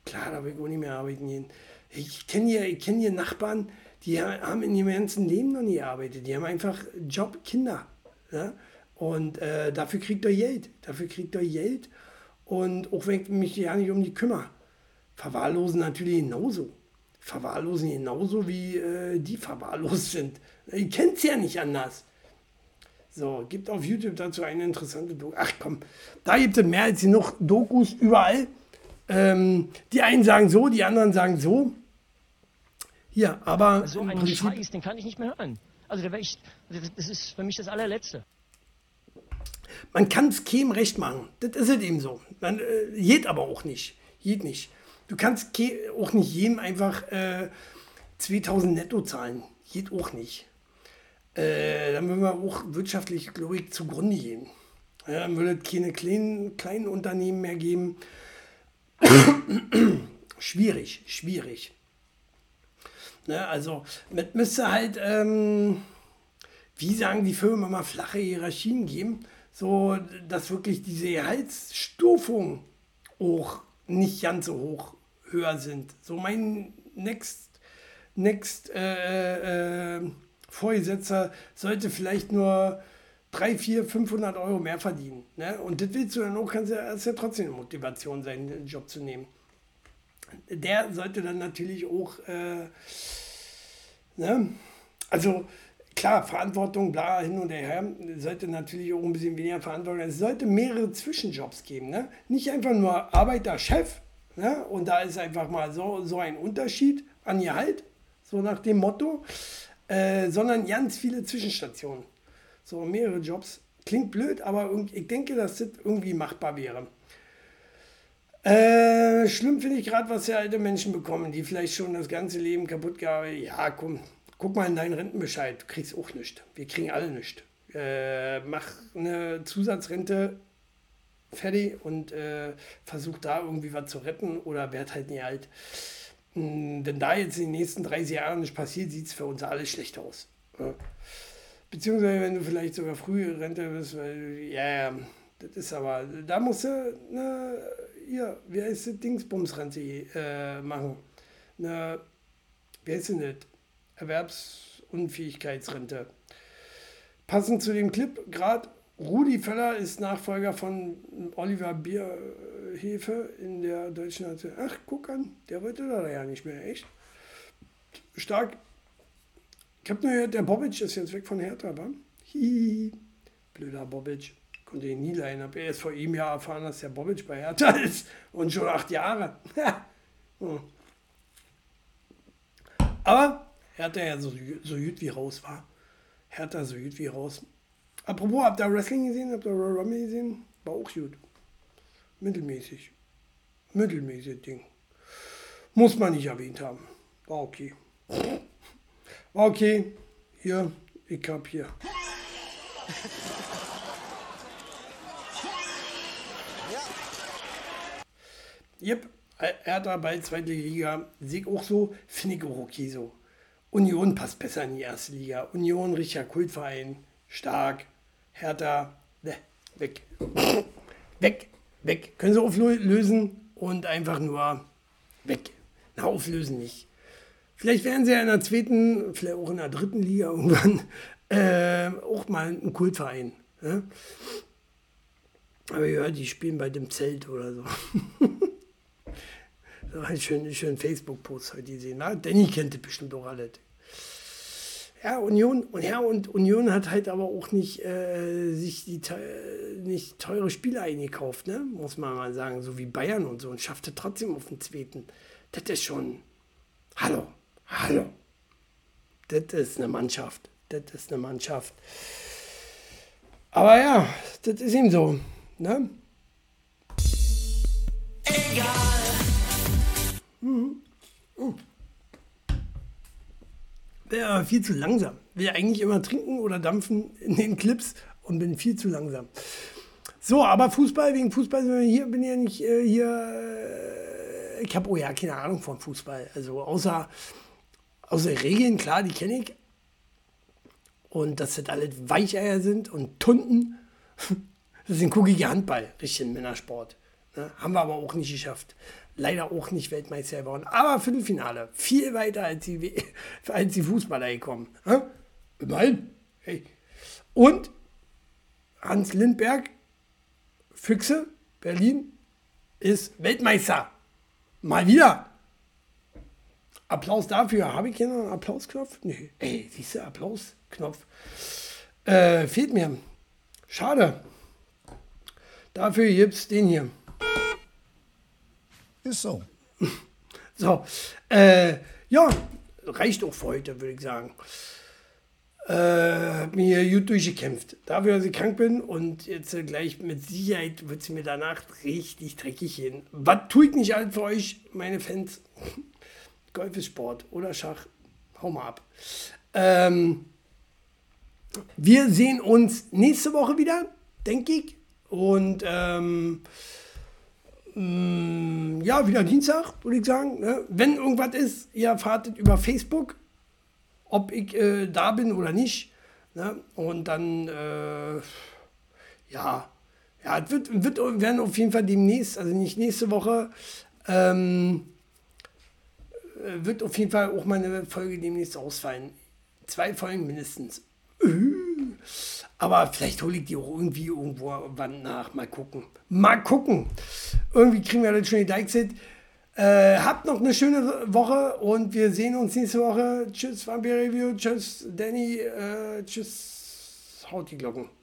klar, da will ich auch nicht mehr arbeiten gehen. Ich kenne hier, kenn hier Nachbarn, die haben in ihrem ganzen Leben noch nie gearbeitet, die haben einfach Job, Kinder. Ja? Und äh, dafür kriegt er Geld, dafür kriegt er Geld und auch wenn ich mich ja nicht um die kümmere. Verwahrlosen natürlich genauso verwahrlosen genauso wie äh, die verwahrlost sind. Ihr kennt es ja nicht anders. So, gibt auf YouTube dazu eine interessante Doku. Ach komm, da gibt es mehr als genug Dokus überall. Ähm, die einen sagen so, die anderen sagen so. Hier, aber. So einen Prinzip, Scheiß, den kann ich nicht mehr hören. Also, da ich, das ist für mich das allerletzte. Man kann es keinem recht machen. Das ist es eben so. Man, äh, geht aber auch nicht. Geht nicht. Du kannst auch nicht jedem einfach äh, 2000 netto zahlen. Geht auch nicht. Äh, dann würden wir auch wirtschaftlich, glaube ich, zugrunde gehen. Ja, dann würde es keine kleinen, kleinen Unternehmen mehr geben. schwierig, schwierig. Ne, also, mit müsste halt, ähm, wie sagen die Firmen mal, flache Hierarchien geben, so dass wirklich diese Gehaltsstufung auch nicht ganz so hoch höher sind. So mein Next, Next äh, äh, Vorgesetzter sollte vielleicht nur 3, 4, 500 Euro mehr verdienen. Ne? Und das willst du dann auch, kannst ja, ja trotzdem eine Motivation sein, den Job zu nehmen. Der sollte dann natürlich auch, äh, ne? also klar, Verantwortung, bla, hin und her, sollte natürlich auch ein bisschen weniger Verantwortung. Es sollte mehrere Zwischenjobs geben. Ne? Nicht einfach nur Arbeiter, Chef, Ne? Und da ist einfach mal so, so ein Unterschied an Gehalt, so nach dem Motto, äh, sondern ganz viele Zwischenstationen. So mehrere Jobs. Klingt blöd, aber ich denke, dass das irgendwie machbar wäre. Äh, schlimm finde ich gerade, was ja alte Menschen bekommen, die vielleicht schon das ganze Leben kaputt gearbeitet Ja, komm, guck mal in deinen Rentenbescheid. Du kriegst auch nichts. Wir kriegen alle nichts. Äh, mach eine Zusatzrente fertig und äh, versucht da irgendwie was zu retten oder werd halt nie alt. Hm, wenn da jetzt in den nächsten 30 Jahren nicht passiert, sieht es für uns alle schlecht aus. Ja. Beziehungsweise wenn du vielleicht sogar frühe Rente bist, weil, ja, ja, das ist aber, da musst du, ne, hier, wie heißt das, Dingsbumsrente äh, machen. Ne, wie heißt denn das? Erwerbsunfähigkeitsrente. Passend zu dem Clip, gerade Rudi Völler ist Nachfolger von Oliver Bier, Hefe in der deutschen Nation. Ach, guck an, der wollte da ja nicht mehr, echt. Stark. Ich habe nur gehört, der Bobic ist jetzt weg von Hertha, aber Hihi. Blöder Bobic. Konnte ihn nie leihen. Habe erst vor ihm ja erfahren, dass der Bobic bei Hertha ist. Und schon acht Jahre. Hm. Aber Hertha ja so, so gut wie raus war. Hertha so gut wie raus. Apropos, habt ihr Wrestling gesehen? Habt ihr Royal Rumble gesehen? War auch gut. Mittelmäßig. Mittelmäßig Ding. Muss man nicht erwähnt haben. War okay. War okay. Hier, ich hab hier. Jep, Hertha bei zweite Liga, ich auch so, finde ich auch okay so. Union passt besser in die erste Liga. Union, richtiger Kultverein, stark. Hertha, ne, weg. weg, weg. Können sie auflösen und einfach nur weg. Na, auflösen nicht. Vielleicht werden sie ja in der zweiten, vielleicht auch in der dritten Liga irgendwann äh, auch mal ein Kultverein. Ne? Aber ja, die spielen bei dem Zelt oder so. einen schönen, schönen Facebook-Post heute gesehen. Na, Danny kennt das bestimmt auch alles. Ja, Union, und ja, und Union hat halt aber auch nicht äh, sich die nicht teure Spiele eingekauft, ne? Muss man mal sagen, so wie Bayern und so und schaffte trotzdem auf den zweiten. Das ist schon. Hallo, hallo. Das ist eine Mannschaft. Das ist eine Mannschaft. Aber ja, das ist ihm so. Ne? Egal. Mhm. Wäre aber viel zu langsam. Will eigentlich immer trinken oder dampfen in den Clips und bin viel zu langsam. So, aber Fußball, wegen Fußball sind wir hier, bin ja nicht äh, hier. Äh, ich habe oh ja keine Ahnung von Fußball. Also außer, außer Regeln, klar, die kenne ich. Und dass das alle Weicheier sind und Tunden. Das ist ein kuckiger Handball, richtig ein Männersport. Ne? Haben wir aber auch nicht geschafft leider auch nicht Weltmeister geworden. Aber Viertelfinale, viel weiter als die, als die Fußballer gekommen. Immerhin. Hey. Und Hans Lindberg, Füchse, Berlin, ist Weltmeister. Mal wieder. Applaus dafür. Habe ich hier noch einen Applausknopf? Nee. Ey, siehst du, Applausknopf. Äh, fehlt mir. Schade. Dafür gibt es den hier. Ist so. So, äh, ja, reicht auch für heute, würde ich sagen. Äh, mir gut durchgekämpft. Dafür, dass ich krank bin und jetzt gleich mit Sicherheit wird es mir danach richtig dreckig gehen. Was tue ich nicht alt für euch, meine Fans? Golf ist Sport oder Schach. Hau mal ab. Ähm, wir sehen uns nächste Woche wieder, denke ich. Und ähm, Mm, ja, wieder Dienstag, würde ich sagen. Ne? Wenn irgendwas ist, ihr erfahrt über Facebook, ob ich äh, da bin oder nicht. Ne? Und dann, äh, ja, ja, es wird, wird, werden auf jeden Fall demnächst, also nicht nächste Woche, ähm, äh, wird auf jeden Fall auch meine Folge demnächst ausfallen. Zwei Folgen mindestens. Aber vielleicht hole ich die auch irgendwie irgendwo wann nach. Mal gucken. Mal gucken. Irgendwie kriegen wir das schon die Deichset. Äh, habt noch eine schöne Woche und wir sehen uns nächste Woche. Tschüss, Vampire Review. Tschüss, Danny. Äh, tschüss, haut die Glocken.